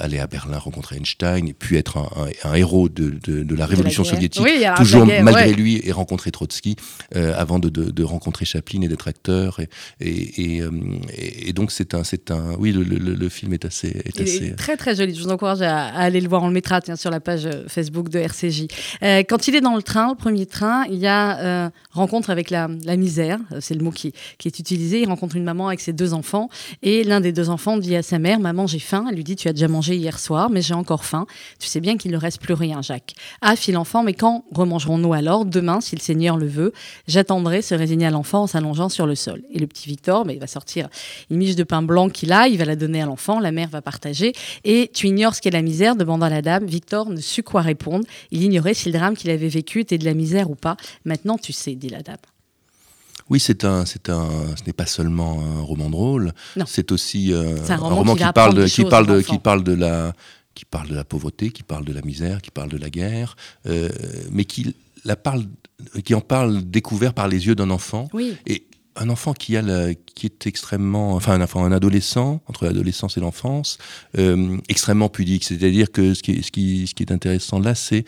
S2: aller à Berlin rencontrer Einstein et puis être un, un- un héros de, de- de la révolution soviétique,
S1: Oui,
S2: toujours
S1: guerre,
S2: malgré
S1: ouais.
S2: lui, et rencontrer Trotsky avant de, rencontrer Chaplin et d'être acteur. Et, et, et, et- donc c'est un, c'est un, oui, le, le- le film est assez, est
S1: Il
S2: assez.
S1: est très très joli. Je vous encourage à, à aller le voir. On le mettra tiens, sur la page euh, Facebook de RCJ. Euh, quand il est dans le train, le premier train, il y a euh, rencontre avec la, la misère. C'est le mot qui, qui est utilisé. Il rencontre une maman avec ses deux enfants. Et l'un des deux enfants dit à sa mère Maman, j'ai faim. Elle lui dit Tu as déjà mangé hier soir, mais j'ai encore faim. Tu sais bien qu'il ne reste plus rien, Jacques. Ah, fit l'enfant, mais quand remangerons-nous alors? Demain, si le Seigneur le veut. J'attendrai, se résigner à l'enfant en s'allongeant sur le sol. Et le petit Victor, mais il va sortir une miche de pain blanc qu'il a, il va la donner à l'enfant, la mère va partager. Et tu ignores ce qu'est la misère demanda la dame. Victor ne sut quoi répondre. Il ignorait si le drame qu'il avait vécu était de la misère ou pas. Maintenant, tu sais, dit la dame.
S2: Oui, c'est un, c'est un, ce n'est pas seulement un roman drôle.
S1: Non.
S2: C'est aussi euh,
S1: un roman qui
S2: parle de, qui parle de, qui parle de la, qui parle de la pauvreté, qui parle de la misère, qui parle de la guerre, euh, mais qui la parle, qui en parle découvert par les yeux d'un enfant.
S1: Oui.
S2: Et un enfant qui a la- qui est extrêmement, enfin un enfant, un adolescent entre l'adolescence et l'enfance, euh, extrêmement pudique. C'est-à-dire que ce qui, est, ce qui, ce qui est intéressant là, c'est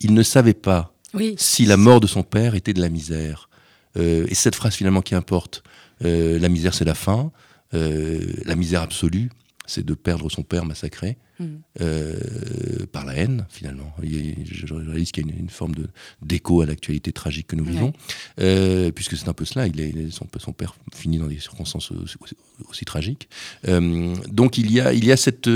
S2: il ne savait pas
S1: Oui.
S2: si la mort de son père était de la misère. Euh, et cette phrase finalement qui importe, euh, la misère c'est la euh, la misère absolue c'est de perdre son père massacré
S1: Mm.
S2: euh, par la haine finalement. Il je, réalise qu'il y a une, une forme de d'écho à l'actualité tragique que nous
S1: Ouais.
S2: vivons, euh, puisque c'est un peu cela. Il est, son, son père finit dans des circonstances aussi, aussi- aussi tragiques. Euh, donc il y a il y a cette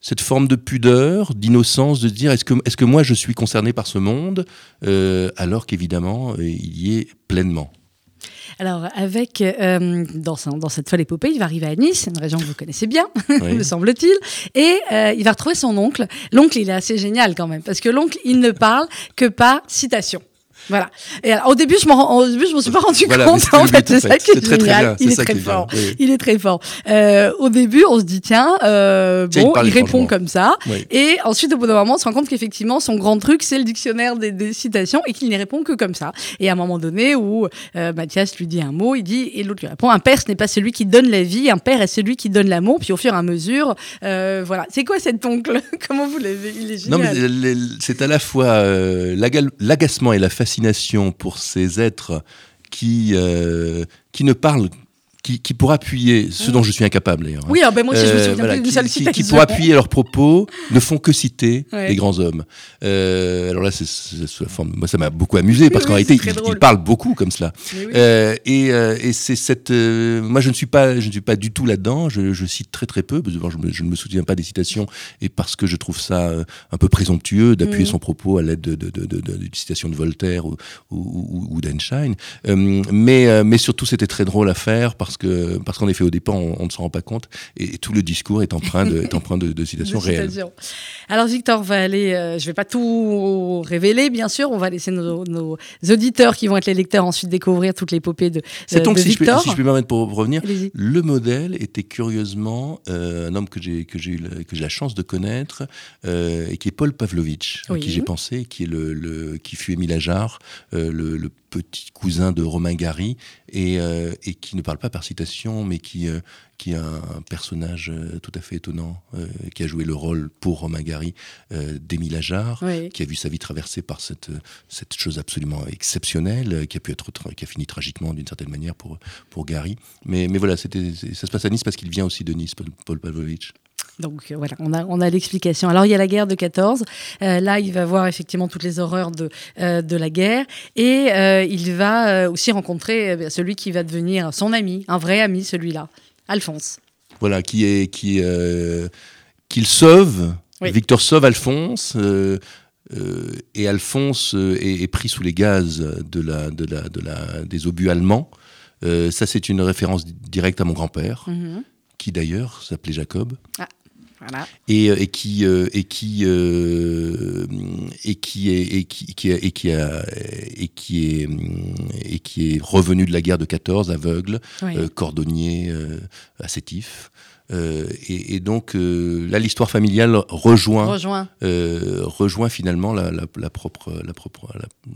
S2: cette forme de pudeur, d'innocence, de se dire est-ce que, est que moi je suis concerné par ce monde euh, alors qu'évidemment il y est pleinement.
S1: Alors, avec, euh, dans, dans cette folle épopée, il va arriver à Nice, une région que vous connaissez bien,
S2: Oui.
S1: me semble-t-il, et euh, il va retrouver son oncle. L'oncle, il est assez génial quand même, parce que l'oncle, il ne parle que par citation. Voilà. Et alors, au début, je m'en, au début, je m'en suis pas rendu
S2: Voilà, mais
S1: compte. En fait, c'est ça qui est génial. il est très fort. Il est très fort. Au début, on se dit tiens, euh,
S2: Tiens,
S1: bon, il, répond comme ça.
S2: Oui.
S1: Et ensuite, au bout d'un moment, on se rend compte qu'effectivement, son grand truc, c'est le dictionnaire des, des citations et qu'il n'y répond que comme ça. Et à un moment donné, où euh, Mathias lui dit un mot, il dit, et l'autre lui répond, un père, ce n'est pas celui qui donne la vie, un père est celui qui donne l'amour. Puis au fur et à mesure, euh, voilà. C'est quoi cet oncle? Comment vous l'avez? Il est
S2: Non,
S1: génial.
S2: mais le- le- c'est à la fois euh, l'agacement et la fascination pour ces êtres qui, euh, qui ne parlent, qui, qui pour appuyer, ce dont je suis incapable d'ailleurs. hein.
S1: oui, ben moi aussi, je me
S2: Euh,
S1: souviens
S2: voilà,
S1: plus d'une
S2: qui, qui- pour appuyer leurs propos, ne font que citer
S1: Ouais.
S2: les grands hommes. Euh, alors là, c'est, c'est- sous la forme- moi, ça m'a beaucoup amusé parce
S1: Oui,
S2: qu'en
S1: oui,
S2: réalité, ils, parlent beaucoup comme cela.
S1: Oui.
S2: Euh, et, euh, et c'est cette. euh, moi, je ne suis pas, je ne suis pas du tout là-dedans. Je, je cite très très peu. Parce que je, me, je ne me souviens pas des citations et parce que je trouve ça euh, un peu présomptueux d'appuyer
S1: Mhm.
S2: son propos à l'aide de, de, de, de, citations de Voltaire ou, ou, ou, ou d'Einstein. Euh, mais, euh, mais surtout, c'était très drôle à faire parce parce que parce qu'en effet au départ on, on ne s'en rend pas compte. Et, tout le discours est empreint de, est empreint de, de citations
S1: De
S2: réelles.
S1: Alors Victor va aller, euh, je vais pas tout révéler bien sûr, on va laisser nos, nos auditeurs qui vont être les lecteurs ensuite découvrir toute l'épopée de,
S2: C'est
S1: de,
S2: donc,
S1: de
S2: si je, peux,
S1: Victor.
S2: si je peux me permettre pour revenir, le modèle était curieusement euh, un homme que j'ai que j'ai eu la- que j'ai la chance de connaître euh, et qui est Paul Pavlovitch, à qui j'ai pensé, qui est le, le- qui fut Émile Ajar, euh, le, le petit cousin de Romain Gary et, euh, et qui ne parle pas par citation, mais qui euh, qui est un personnage euh, tout à fait étonnant, euh, qui a joué le rôle pour Romain Gary euh, d'Émile Ajar
S1: Oui.
S2: qui a vu sa vie traversée par cette, cette chose absolument exceptionnelle, euh, qui a pu être, qui a fini tragiquement d'une certaine manière pour, pour Gary. Mais, mais voilà, ça se passe à Nice parce qu'il vient aussi de Nice, Paul, Paul Pavlovitch.
S1: Donc euh, voilà, on a, on a l'explication. Alors il y a la guerre de 14. Euh, là, il va voir effectivement toutes les horreurs de, euh, de la guerre. Et euh, il va aussi rencontrer euh, celui qui va devenir son ami, un vrai ami, celui-là, Alphonse.
S2: Voilà, qui est, qui, qu'il sauve,
S1: Oui.
S2: Victor sauve Alphonse, et Alphonse est, est pris sous les gaz de la, de la, de la, des obus allemands. Ça, c'est une référence di- directe à mon grand-père,
S1: Mhm.
S2: qui d'ailleurs s'appelait Jacob.
S1: Voilà.
S2: et, euh, et qui euh, et qui euh, et qui est et qui, qui a- et qui a et qui est et qui est revenu de la guerre de 14 aveugle
S1: Oui.
S2: cordonnier assétif Euh, et, et donc euh, là l'histoire familiale rejoint
S1: Rejoint.
S2: euh, rejoint finalement la, la, la propre la propre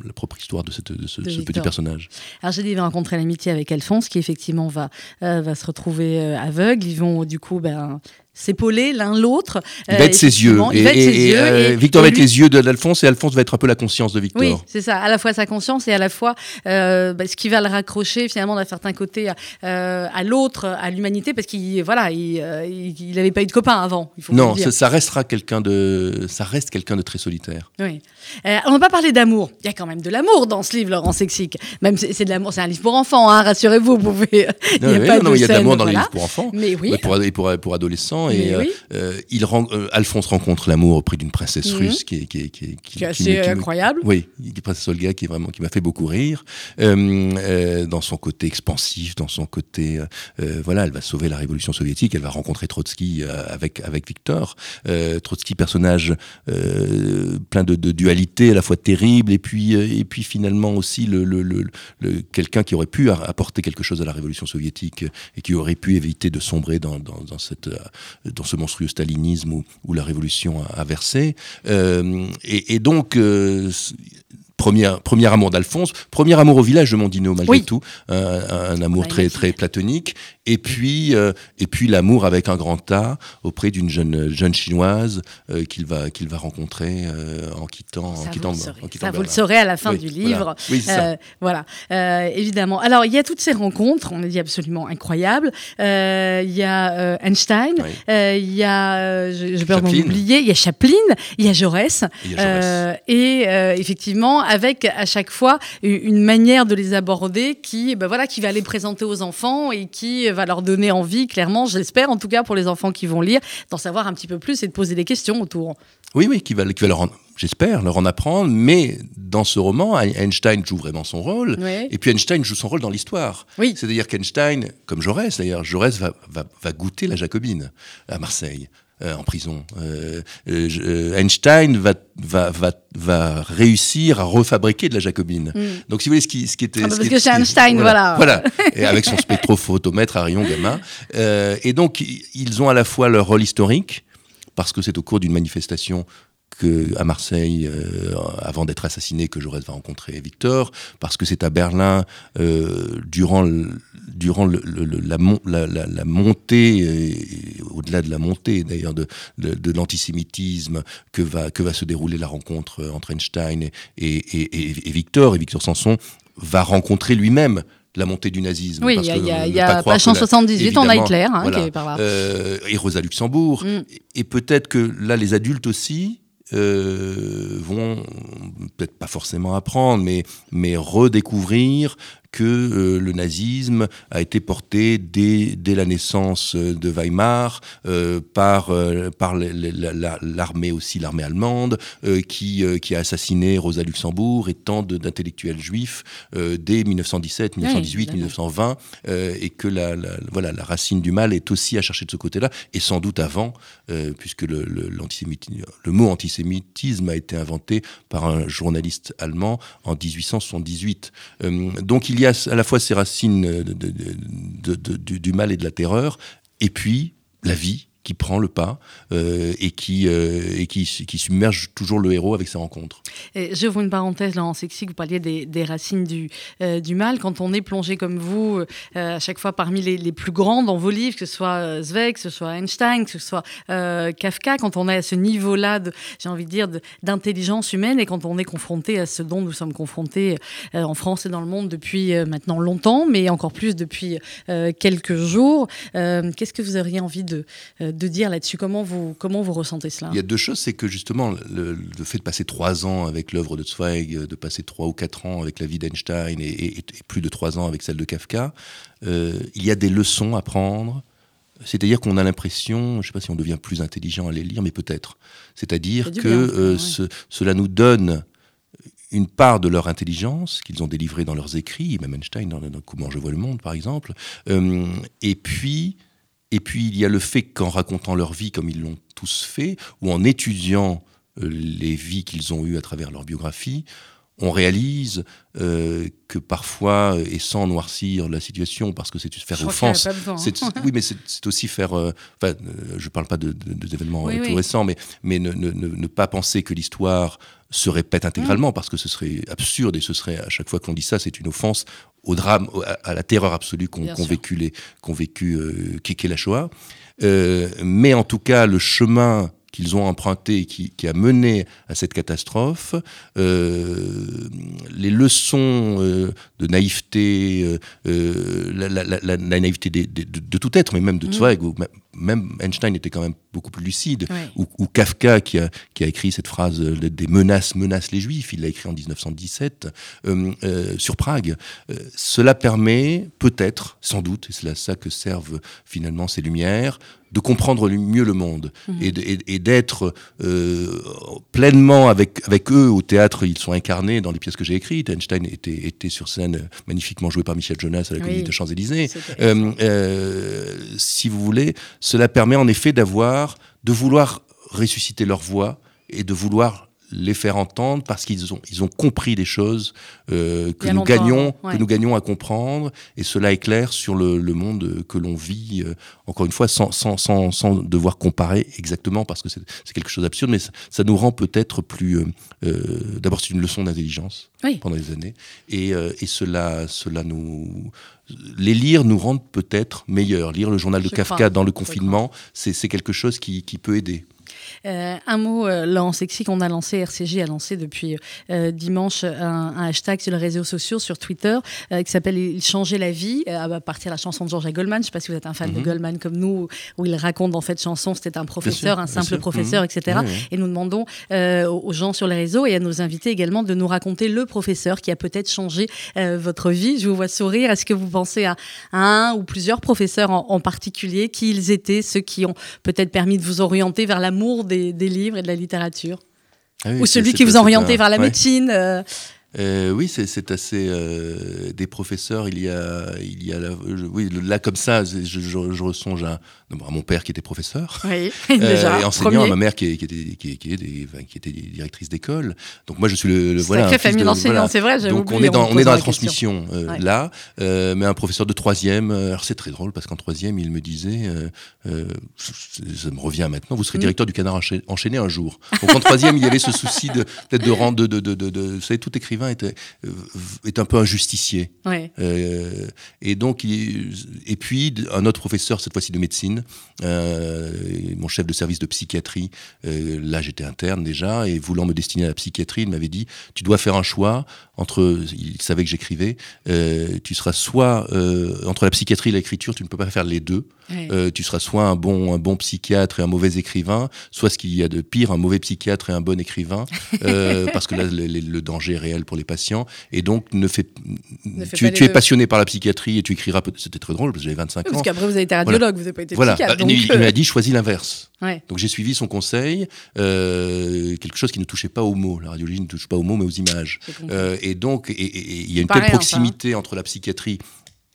S2: la, propre histoire de, cette, de ce,
S1: De
S2: ce petit personnage
S1: Alors j'ai dit, il va rencontrer l'amitié avec Alphonse, qui effectivement va, va se retrouver aveugle. Ils vont du coup ben, s'épauler l'un l'autre.
S2: il
S1: Euh,
S2: va être ses yeux
S1: effectivement,
S2: et,
S1: Il va être
S2: et-
S1: ses
S2: et,
S1: yeux.
S2: euh,
S1: et-
S2: Victor va être
S1: lui-
S2: les yeux d'Alphonse et Alphonse va être un peu la conscience de Victor
S1: Oui, c'est ça. À la fois sa conscience et à la fois euh, bah, ce qui va le raccrocher finalement d'un certain côté à, euh, à l'autre, à l'humanité, parce qu'il voilà, il euh, n'avait pas eu de copain avant. Il faut
S2: Non, ça, ça restera quelqu'un de, ça reste quelqu'un de très solitaire.
S1: Oui. Euh, on va pas parler d'amour. Il y a quand même de l'amour dans ce livre, Laurent Sexic. Même c'est de l'amour, c'est un livre pour enfants, hein, rassurez-vous. Vous pouvez. il
S2: Non,
S1: y a
S2: oui,
S1: pas
S2: non,
S1: de
S2: il y a de l'amour dans les livres pour enfants,
S1: Mais oui.
S2: pour, pour adolescents. Et euh,
S1: oui.
S2: euh, il rend, euh, Alphonse rencontre l'amour auprès d'une princesse
S1: Mhm.
S2: russe qui est, qui est, qui est,
S1: Qui est assez incroyable.
S2: Oui, qui princesse Olga qui est vraiment qui m'a fait beaucoup rire euh, euh, dans son côté expansif, dans son côté euh, voilà, elle va sauver la révolution soviétique, elle va rencontrer Trotsky avec avec Victor. Euh, Trotsky personnage euh, plein de, de dualité à la fois terrible et puis euh, et puis finalement aussi le, le, le, le- quelqu'un qui aurait pu apporter quelque chose à la révolution soviétique et qui aurait pu éviter de sombrer dans, dans, dans cette euh, dans ce monstrueux stalinisme où, la révolution a, versé. Euh, et, donc euh, Premier, premier amour d'Alphonse, premier amour au village de Mondino malgré
S1: Oui.
S2: tout, un, un amour
S1: Ouais,
S2: très
S1: magnifique.
S2: très platonique, et puis euh, et puis l'amour avec un grand A auprès d'une jeune jeune chinoise euh, qu'il va qu'il va rencontrer euh, en quittant en
S1: Ça,
S2: quittant,
S1: vous le saurez.
S2: en quittant
S1: Ça, vous le saurez à la fin
S2: Oui,
S1: du
S2: voilà.
S1: livre.
S2: Oui, c'est ça.
S1: Euh, voilà, Euh, évidemment. Alors, il y a toutes ces rencontres, on a dit absolument incroyables. Euh, Il y a euh, Einstein,
S2: Oui.
S1: euh, il y a, euh, je, je peux m'en
S2: Chaplin.
S1: oublier, il y a Chaplin, il y a Jaurès.
S2: Et y a Jaurès.
S1: Euh, et euh, effectivement, avec à chaque fois une manière de les aborder qui, ben voilà, qui va les présenter aux enfants et qui va leur donner envie, clairement, j'espère en tout cas pour les enfants qui vont lire, d'en savoir un petit peu plus et de poser des questions autour.
S2: Oui, oui, qui va, qui va leur en- j'espère, leur en apprendre, mais dans ce roman, Einstein joue vraiment son rôle,
S1: Oui.
S2: et puis Einstein joue son rôle dans l'histoire.
S1: Oui.
S2: C'est-à-dire qu'Einstein, comme Jaurès d'ailleurs, Jaurès va, va, va goûter la Jacobine à Marseille. Euh, en prison. Euh, euh, euh, Einstein va, va, va, va réussir à refabriquer de la Jacobine. Donc, si vous voulez, ce qui, ce qui était.
S1: Ah
S2: ce
S1: parce
S2: qui-
S1: que
S2: ce
S1: c'est Einstein, voilà.
S2: Voilà. Et avec son spectrophotomètre à rayon gamma. Euh, et donc, ils ont à la fois leur rôle historique, parce que c'est au cours d'une manifestation que, à Marseille, euh, avant d'être assassiné, que Jaurès va rencontrer Victor, parce que c'est à Berlin, euh, durant, le- durant le- le- la, la, la- montée, au-delà de la montée d'ailleurs, de, de, de l'antisémitisme, que va, que va se dérouler la rencontre entre Einstein et, et, et- et Victor, et Victor Sanson va rencontrer lui-même la montée du nazisme.
S1: Oui, il y a, y a, y
S2: pas
S1: a
S2: croire
S1: page
S2: la-
S1: 178, on a Hitler hein,
S2: voilà.
S1: qui est par là.
S2: Euh, et Rosa Luxembourg.
S1: Mm.
S2: Et, et peut-être que là, les adultes aussi euh, vont peut-être pas forcément apprendre, mais, mais redécouvrir que euh, le nazisme a été porté dès, dès la naissance de Weimar euh, par, euh, par l'armée aussi, l'armée allemande, qui, qui a assassiné Rosa Luxembourg et tant d'intellectuels juifs dès 1917, 1918, 1920, et que la, voilà, la racine du mal est aussi à chercher de ce côté-là, et sans doute avant, puisque le, le, le mot antisémitisme a été inventé par un journaliste allemand en 1878. donc il y a à la fois ces racines du mal et de la terreur, et puis la vie qui prend le pas euh, et, qui, euh, et qui, submerge toujours le héros avec ses rencontres.
S1: J'ouvre une parenthèse en sexy, vous parliez des, racines du, euh, du, mal. Quand on est plongé comme vous, à chaque fois parmi les, les, plus grands dans vos livres, que ce soit Zweig, que ce soit Einstein, que ce soit Kafka, quand on est à ce niveau-là, j'ai envie de dire, d'intelligence humaine et quand on est confronté à ce dont nous sommes confrontés en France et dans le monde depuis maintenant longtemps, mais encore plus depuis quelques jours, qu'est-ce que vous auriez envie de dire là-dessus comment vous, comment vous ressentez cela?
S2: Il y a deux choses, c'est que justement, le, fait de passer trois ans avec l'œuvre de Zweig, de passer trois ou quatre ans avec la vie d'Einstein et, plus de trois ans avec celle de Kafka, euh, il y a des leçons à prendre. C'est-à-dire qu'on a l'impression, je ne sais pas si on devient plus intelligent à les lire, mais peut-être. C'est-à-dire que euh, cela nous donne une part de leur intelligence qu'ils ont délivrée dans leurs écrits, même Einstein dans, Comment je vois le monde, par exemple, euh, et puis et puis il y a le fait qu'en racontant leur vie comme ils l'ont tous fait, ou en étudiant euh, les vies qu'ils ont eues à travers leur biographie, on réalise euh, que parfois, et sans noircir la situation, parce que c'est faire offense, hein. oui, mais c'est aussi faire. Euh, enfin, je ne parle pas de, événements tout récents, mais, mais ne, ne, pas penser que l'histoire se répète intégralement, mm. parce que ce serait absurde et ce serait à chaque fois qu'on dit ça, c'est une offense au drame, à, la terreur absolue qu'ont vécu les, qu'ont vécu euh, la Shoah. Euh, mais en tout cas, le chemin qu'ils ont emprunté, qui, qui, a mené à cette catastrophe, euh, les leçons euh, de naïveté, euh, la, la, la, naïveté de, de, tout être, mais même de mm. Zweig, même Einstein était quand même beaucoup plus lucide, ou, Kafka qui a, qui a, écrit cette phrase des menaces menacent les juifs, il l'a écrit en 1917 sur Prague. cela permet peut-être, sans doute, et c'est là ça que servent finalement ces lumières, de comprendre mieux le monde mhm. et d'être euh, pleinement avec, avec eux au théâtre. Ils sont incarnés dans les pièces que j'ai écrites. Einstein était, était sur scène magnifiquement joué par Michel Jonas à la Comédie de Champs-Élysées. Euh, euh, si vous voulez, cela permet en effet d'avoir, de vouloir ressusciter leur voix et de vouloir les faire entendre parce qu'ils ont, ils ont compris des choses euh, que, nous gagnons, que nous gagnons à comprendre. Et cela éclaire sur le, monde que l'on vit, euh, encore une fois, sans, sans, sans, sans, devoir comparer exactement parce que c'est quelque chose d'absurde, mais ça, nous rend peut-être plus... Euh, d'abord, c'est une leçon d'intelligence pendant des années. Et, et cela, cela nous... Les lire nous rendent peut-être meilleurs. Lire le journal de Kafka dans le confinement, c'est quelque chose qui, qui peut aider.
S1: Euh, un mot, euh, là, en sexy qu'on a lancé, RCJ a lancé depuis euh, dimanche un, hashtag sur les réseaux sociaux, sur Twitter, qui s'appelle Il changeait la vie, à partir de la chanson de Georges Goldman. Je ne sais pas si vous êtes un fan de mhm. Goldman comme nous, où il raconte dans cette chanson, c'était un professeur, un simple professeur, mhm. etc. Et nous demandons aux gens sur les réseaux et à nos invités également de nous raconter le professeur qui a peut-être changé votre vie. Je vous vois sourire. Est-ce que vous pensez à, un ou plusieurs professeurs en, en particulier, qui ils étaient, ceux qui ont peut-être permis de vous orienter vers l'amour des, livres et de la littérature. Ah Ou celui qui vous orientait vers la médecine euh,
S2: euh, oui, c'est assez euh, des professeurs. Il y a, il y a oui, là comme ça, je, je, je ressonge à, à, mon père qui était professeur
S1: oui, déjà,
S2: euh, et enseignant, à ma mère qui, qui, était, qui, qui, était, qui était directrice d'école. Donc moi, je suis le, le
S1: voilà. Famille d'enseignants, c'est vrai.
S2: Donc on est dans, on est dans la, transmission euh, là, mais un professeur de troisième. Alors c'est très drôle parce qu'en troisième, il me disait, ça me revient maintenant, vous serez mm. directeur du Canard enchaîné un jour. Donc en troisième, il y avait ce souci de peut-être de rendre, de, de, de, de, de, vous savez, tout écrivain euh, est un peu un justicier. Euh, et donc, et puis un autre professeur, cette fois-ci de médecine, euh, mon chef de service de psychiatrie, là j'étais interne déjà, et voulant me destiner à la psychiatrie, il m'avait dit, tu dois faire un choix entre, il savait que j'écrivais, tu seras soit entre la psychiatrie et l'écriture, tu ne peux pas faire les deux. tu seras soit un bon, un bon psychiatre et un mauvais écrivain, soit ce qu'il y a de pire, un mauvais psychiatre et un bon écrivain, parce que là, le, le danger est réel pour les patients. Et donc, ne fais,
S1: Ne
S2: tu, es passionné par la psychiatrie et tu écriras. C'était très drôle parce que j'avais 25
S1: Parce
S2: ans.
S1: qu'après, vous avez été radiologue, vous n'avez pas été
S2: Voilà.
S1: psychiatre.
S2: Bah,
S1: donc,
S2: il il
S1: euh,
S2: m'a dit choisis l'inverse.
S1: ouais.
S2: Donc j'ai suivi son conseil, euh, quelque chose qui ne touchait pas aux mots. La radiologie ne touche pas aux mots, mais aux images. Euh, et donc, et- et- et il y a une telle
S1: rien, ça,
S2: proximité entre la psychiatrie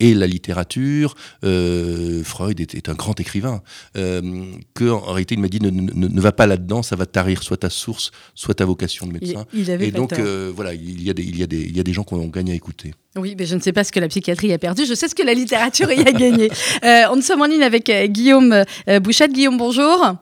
S2: et la littérature. Euh, Freud est, est un grand écrivain. Euh, que en réalité, il m'a dit ne, ne- ne va pas là-dedans, ça va tarir soit ta source, soit ta vocation de médecin.
S1: il avait
S2: Et donc, euh, voilà, il y, a des, il, y a des, il y a des gens qu'on gagne à écouter.
S1: Oui, mais je ne sais pas ce que la psychiatrie a perdu. Je sais ce que la littérature y a gagné. Euh, on sommes en ligne avec Guillaume Bouchette. Guillaume, bonjour.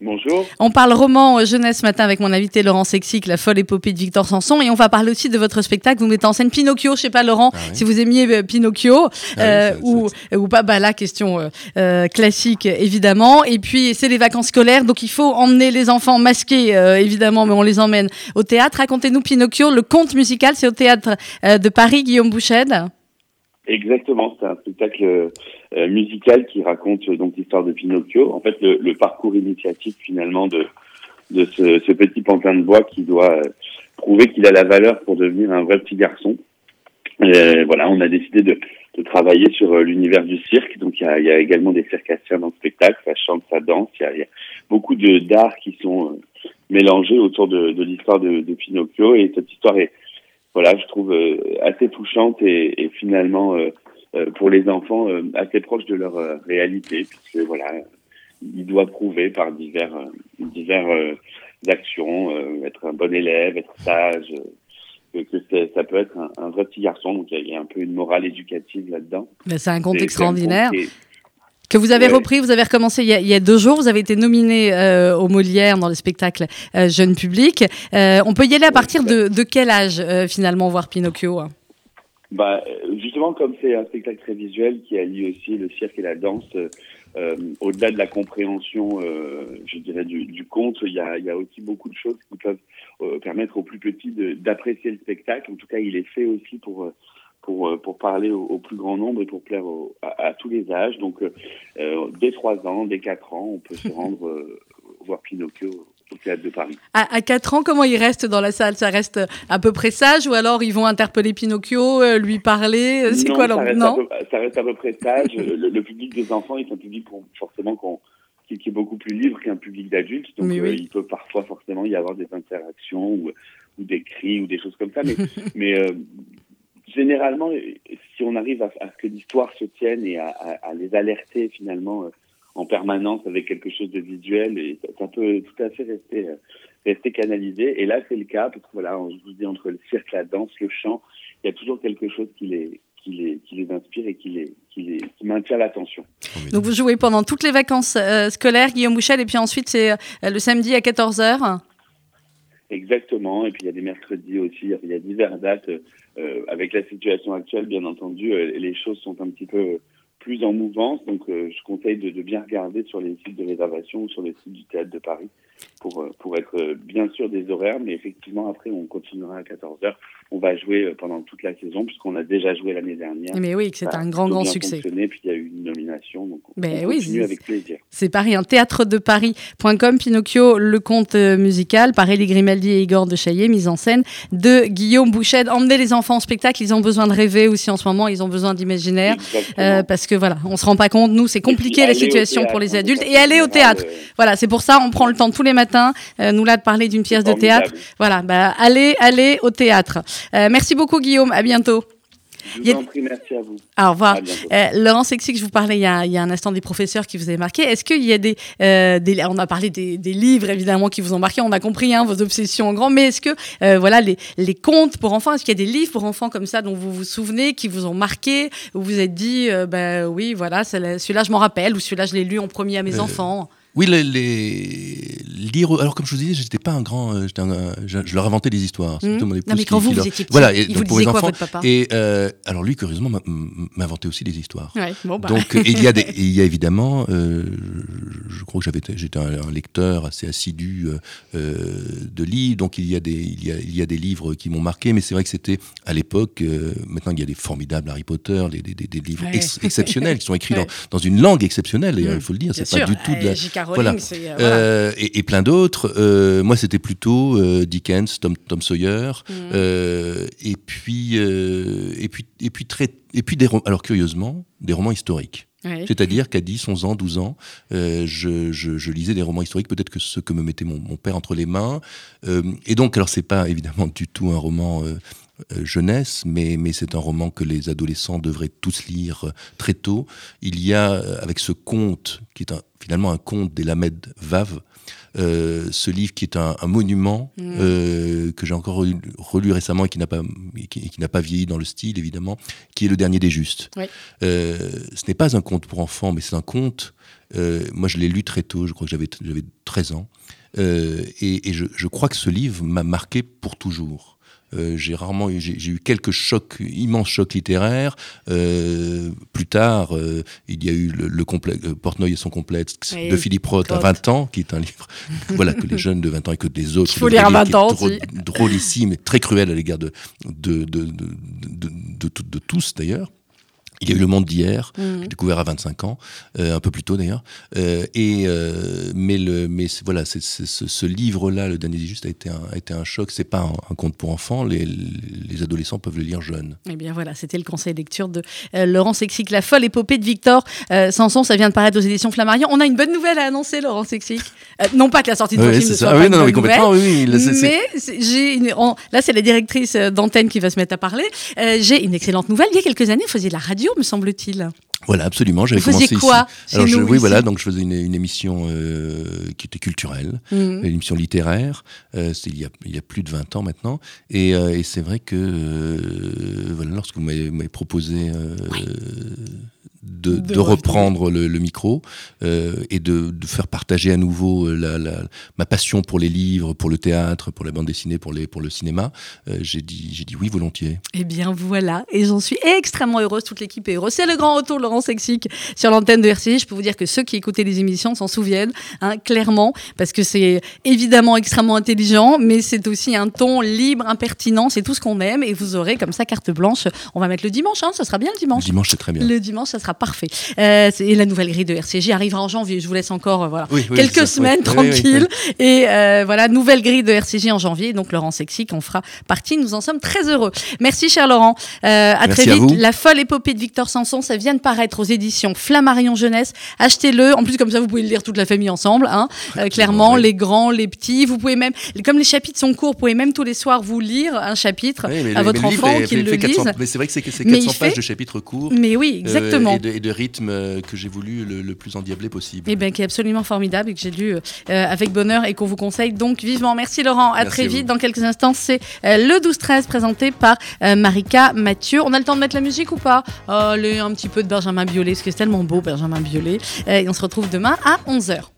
S4: Bonjour.
S1: On parle roman euh, jeunesse ce matin avec mon invité Laurent Sexic, la folle épopée de Victor Sanson. Et on va parler aussi de votre spectacle. Vous mettez en scène Pinocchio. Je sais pas, Laurent,
S2: Ah oui.
S1: si vous aimiez euh, Pinocchio
S2: Ah oui,
S1: euh,
S2: ça-
S1: ou, ou pas. Bah, la question euh, euh, classique, évidemment. Et puis, c'est les vacances scolaires. Donc, il faut emmener les enfants masqués, euh, évidemment, mais on les emmène au théâtre. Racontez-nous Pinocchio. Le conte musical, c'est au théâtre euh, de Paris, Guillaume Bouched.
S4: Exactement, c'est un spectacle euh, musical qui raconte euh, donc l'histoire de Pinocchio. En fait, le, le parcours initiatique finalement de de ce, ce petit pantin de bois qui doit euh, prouver qu'il a la valeur pour devenir un vrai petit garçon. Et voilà, on a décidé de, de travailler sur euh, l'univers du cirque. Donc il y a, il y a également des circassiens dans le spectacle, ça chante, ça danse. Il y a, il y a beaucoup de d'arts qui sont euh, mélangés autour de, de l'histoire de, de Pinocchio. Et cette histoire est, voilà, je trouve euh, assez touchante et, et finalement euh, euh, pour les enfants euh, assez proche de leur euh, réalité, puisque voilà, il doit prouver par divers euh, divers euh, actions, euh, être un bon élève, être sage, euh, que, ça peut être un, un vrai petit garçon. Donc il y, a- un peu une morale éducative là-dedans.
S1: Ben, c'est un conte
S4: un
S1: extraordinaire. Que vous avez
S4: Ouais.
S1: repris, vous avez recommencé il y a, il y a deux jours, vous avez été nominé euh, au Molière dans le spectacle euh, Jeune Public. Euh, on peut y aller à partir de, de quel âge euh, finalement voir Pinocchio hein?
S4: Bah, euh, justement, comme c'est un spectacle très visuel qui allie aussi le cirque et la danse, euh, euh, au-delà de la compréhension, euh, je dirais, du, du conte, il y a, y a aussi beaucoup de choses qui peuvent euh, permettre aux plus petits d'apprécier le spectacle. En tout cas, il est fait aussi pour euh, pour, pour parler au, plus grand nombre et pour plaire au- à, à tous les âges. Donc, dès 3 ans, dès 4 ans, on peut se rendre voir Pinocchio au théâtre de Paris.
S1: à, à 4 ans, comment il reste dans la salle? Ça reste à peu près sage ou alors ils vont interpeller Pinocchio, euh, lui parler? Euh, C'est quoi leur... Non?
S4: peu, ça reste à peu près sage. le, le public des enfants est un public forcément qu'on- qui, qui est beaucoup plus libre qu'un public d'adultes. Donc euh, il peut parfois forcément y avoir des interactions ou, ou des cris ou des choses comme ça. Mais, mais euh, généralement, euh, si on arrive à, à ce que l'histoire se tienne et à, à- à les alerter finalement euh, en permanence avec quelque chose de visuel, et ça, peut tout à fait rester, euh, rester canalisé. Et là, c'est le cas parce que voilà, je vous dis entre le cirque, la danse, le chant, il y a toujours quelque chose qui les qui les, qui les inspire et qui les, qui les qui maintient l'attention.
S1: Donc vous jouez pendant toutes les vacances euh, scolaires, Guillaume Bouchel, et puis ensuite c'est euh, le samedi à 14h.
S4: Exactement. Et puis il y a des mercredis aussi. Il y a divers dates. Euh, avec la situation actuelle, bien entendu, euh, les choses sont un petit peu plus en mouvance. Donc euh, je conseille de, bien regarder sur les sites de réservation ou sur le site du théâtre de Paris pour euh, pour être euh, bien sûr des horaires. Mais effectivement, après, on continuera à 14 h On va jouer euh, pendant toute la saison puisqu'on a déjà joué l'année dernière.
S1: Mais oui, que c'est
S4: a
S1: un grand, grand succès.
S4: Puis il y a eu une nomination. Donc on, on
S1: oui,
S4: continue
S1: c'est-
S4: avec plaisir.
S1: C'est Paris, un théâtre de Paris.com, Pinocchio, le conte euh, musical, par Elie Grimaldi et Igor de Chaillet, mise en scène de Guillaume Bouchet. Emmenez les enfants en spectacle, ils ont besoin de rêver aussi en ce moment, ils ont besoin d'imaginaire. Euh, parce que voilà, on se rend pas compte, nous, c'est compliqué la situation
S4: théâtre,
S1: pour les
S4: hein,
S1: adultes.
S4: de
S1: Et aller au théâtre.
S4: euh,
S1: Voilà, c'est pour ça, on prend le temps tous les matins, euh, nous là, de parler d'une pièce de théâtre. Voilà, bah, allez, allez au théâtre. Euh, merci beaucoup, Guillaume. À bientôt.
S4: Je vous en prie, merci à vous.
S1: Au revoir. Euh, Laurent Sexy, que je vous parlais il y, a, il y a un instant des professeurs qui vous avaient marqué. Est-ce qu'il y a des, euh, des- On a parlé des, des livres, évidemment, qui vous ont marqué. On a compris hein, vos obsessions en grand. Mais est-ce que, euh, voilà, les, les contes pour enfants, est-ce qu'il y a des livres pour enfants comme ça dont vous vous souvenez, qui vous ont marqué, où vous vous êtes dit, euh, ben oui, voilà, celui-là, je m'en rappelle, ou celui-là, je l'ai lu en premier à mes
S2: Euh,
S1: enfants?
S2: Oui, les, les lire. Alors, comme je vous disais, j'étais pas un grand. euh, un- je, je leur inventais des histoires. C'est plutôt mon
S1: Non, mais quand vous, vous étiez petit,
S2: Voilà, et
S1: il
S2: donc
S1: vous
S2: pour les
S1: quoi,
S2: enfants.
S1: votre papa?
S2: Et euh, alors, lui, curieusement, m'inventait aussi des histoires.
S1: Ouais, bon, bah.
S2: Donc, il y a, des, il y a évidemment, euh, je, je crois que j'avais, j'étais un, un lecteur assez assidu euh, euh, de livres, donc il y a des, il y a, il y a des livres qui m'ont marqué, mais c'est vrai que c'était à l'époque. euh, maintenant, il y a des formidables Harry Potter, des, des, livres
S1: Ouais.
S2: ex- exceptionnels qui sont écrits
S1: Ouais.
S2: dans, dans une langue exceptionnelle. D'ailleurs, il faut le dire, c'est pas
S1: sûr.
S2: du tout de la,
S1: Euh,
S2: Voilà.
S1: c'est. euh, voilà.
S2: Et, et plein d'autres. Euh, moi, c'était plutôt Dickens, Tom, Tom Sawyer, euh, et puis et puis et puis très et puis des alors curieusement des romans historiques.
S1: Ouais.
S2: C'est-à-dire qu'à 10, 11 ans, 12 ans, euh, je, je- je lisais des romans historiques, peut-être que ceux que me mettait mon, mon père entre les mains. Euh, et donc, alors c'est pas évidemment du tout un roman euh, jeunesse, mais, mais c'est un roman que les adolescents devraient tous lire euh, très tôt. Il y a, euh, avec ce conte, qui est un- finalement un conte des Lamed Vav, euh, ce livre qui est un, un monument
S1: Mm.
S2: euh, que j'ai encore relu, relu récemment et qui n'a pas qui, qui n'a pas vieilli dans le style évidemment, qui est le dernier des justes.
S1: Oui.
S2: Euh, ce n'est pas un conte pour enfants, mais c'est un conte. euh, moi, je l'ai lu très tôt. Je crois que j'avais j'avais 13 ans, Euh, et, et je, je crois que ce livre m'a marqué pour toujours. Euh, j'ai rarement eu, j'ai eu quelques chocs, immenses chocs littéraires. Euh, plus tard, euh, il y a eu le, le complexe, euh, Portnoy et son complexe
S1: Oui,
S2: de Philippe Roth à
S1: Roth.
S2: 20 ans, qui est un livre voilà, que les jeunes de 20 ans et que les autres.
S1: Qu'il faut lire à
S2: qui
S1: 20 ans
S2: drôle-
S1: aussi.
S2: Drôlissime et très cruel à l'égard de, de, de, de, de tous d'ailleurs. Il y a eu Le Monde d'hier, j'ai découvert à 25 ans, euh, un peu plus tôt d'ailleurs. Euh, et euh, mais le, mais voilà, ce, ce livre-là, le dernier des justes, a été un, a été un choc. C'est pas un, un conte pour enfants. Les, les adolescents peuvent le lire jeunes.
S1: Eh bien voilà, c'était le conseil lecture de Laurent Sexic, La folle épopée de Victor Sanson. Ça vient de paraître aux éditions Flammarion. On a une bonne nouvelle à annoncer, Laurent Sexic. Non pas que la sortie de ton
S2: Ouais,
S1: film ne soit
S2: Ah
S1: pas
S2: oui,
S1: une
S2: non, mais complètement.
S1: nouvelle,
S2: Oui, oui, là,
S1: mais j'ai une- là, c'est la directrice d'antenne qui va se mettre à parler. J'ai une excellente nouvelle. Il y a quelques années, vous faisiez de la radio, me semble-t-il.
S2: Voilà, absolument. J'avais commencé
S1: quoi.
S2: Alors,
S1: chez
S2: je,
S1: nous,
S2: oui,
S1: ici
S2: voilà. Donc, je faisais une, une émission euh, qui était culturelle,
S1: Mhm.
S2: une émission littéraire. Euh, C'était il, y a- il y a plus de 20 ans maintenant. Et, euh, et c'est vrai que, voilà, lorsque vous m'avez proposé de,
S1: De
S2: de reprendre le, le micro euh, et de, de faire partager à nouveau la, la- ma passion pour les livres, pour le théâtre, pour la bande dessinée, pour, les, pour le cinéma, euh, j'ai dit, j'ai dit oui volontiers.
S1: Eh bien voilà, et j'en suis extrêmement heureuse, toute l'équipe est heureuse. C'est le grand retour de Laurent Sexic sur l'antenne de RCJ. Je peux vous dire que ceux qui écoutaient les émissions s'en souviennent, hein, clairement, parce que c'est évidemment extrêmement intelligent, mais c'est aussi un ton libre, impertinent, c'est tout ce qu'on aime, et vous aurez comme ça carte blanche. On va mettre le dimanche, hein, ça sera bien le
S2: Le
S1: dimanche.
S2: dimanche, c'est très bien.
S1: Le dimanche, ça sera parfait. Euh, et la nouvelle grille de RCJ arrivera en janvier. Je vous laisse encore euh, voilà,
S2: Oui, oui,
S1: quelques
S2: ça,
S1: semaines
S2: Oui,
S1: tranquilles. Et euh, voilà, nouvelle grille de RCJ en janvier. Donc Laurent Sexic en fera partie. Nous en sommes très heureux. Merci, cher Laurent. À
S2: Merci
S1: très vite. La folle épopée de Victor Sanson, ça vient de paraître aux éditions Flammarion Jeunesse. Achetez-le. En plus, comme ça, vous pouvez le lire toute la famille ensemble. Hein. Clairement, les grands, les petits. Vous pouvez même, comme les chapitres sont courts, vous pouvez même tous les soirs vous lire un chapitre à
S2: le-
S1: votre enfant qu'il le
S2: 400
S1: lise.
S2: Mais c'est vrai que c'est c'est
S1: Mais
S2: 400
S1: il
S2: pages de chapitres courts.
S1: Mais oui,
S2: euh, et, de, et de rythme euh, que j'ai voulu le, le plus endiablé possible.
S1: Eh bien, qui est absolument formidable et que j'ai lu euh, avec bonheur et qu'on vous conseille donc vivement. Merci Laurent, à
S2: Merci
S1: très
S2: à
S1: vite. Dans quelques instants, c'est euh, le 12-13 présenté par euh, Marika Mathieu. On a le temps de mettre la musique ou pas? Allez, un petit peu de Benjamin Biolay, parce que c'est tellement beau Benjamin Biolay. Euh, et on se retrouve demain à 11h.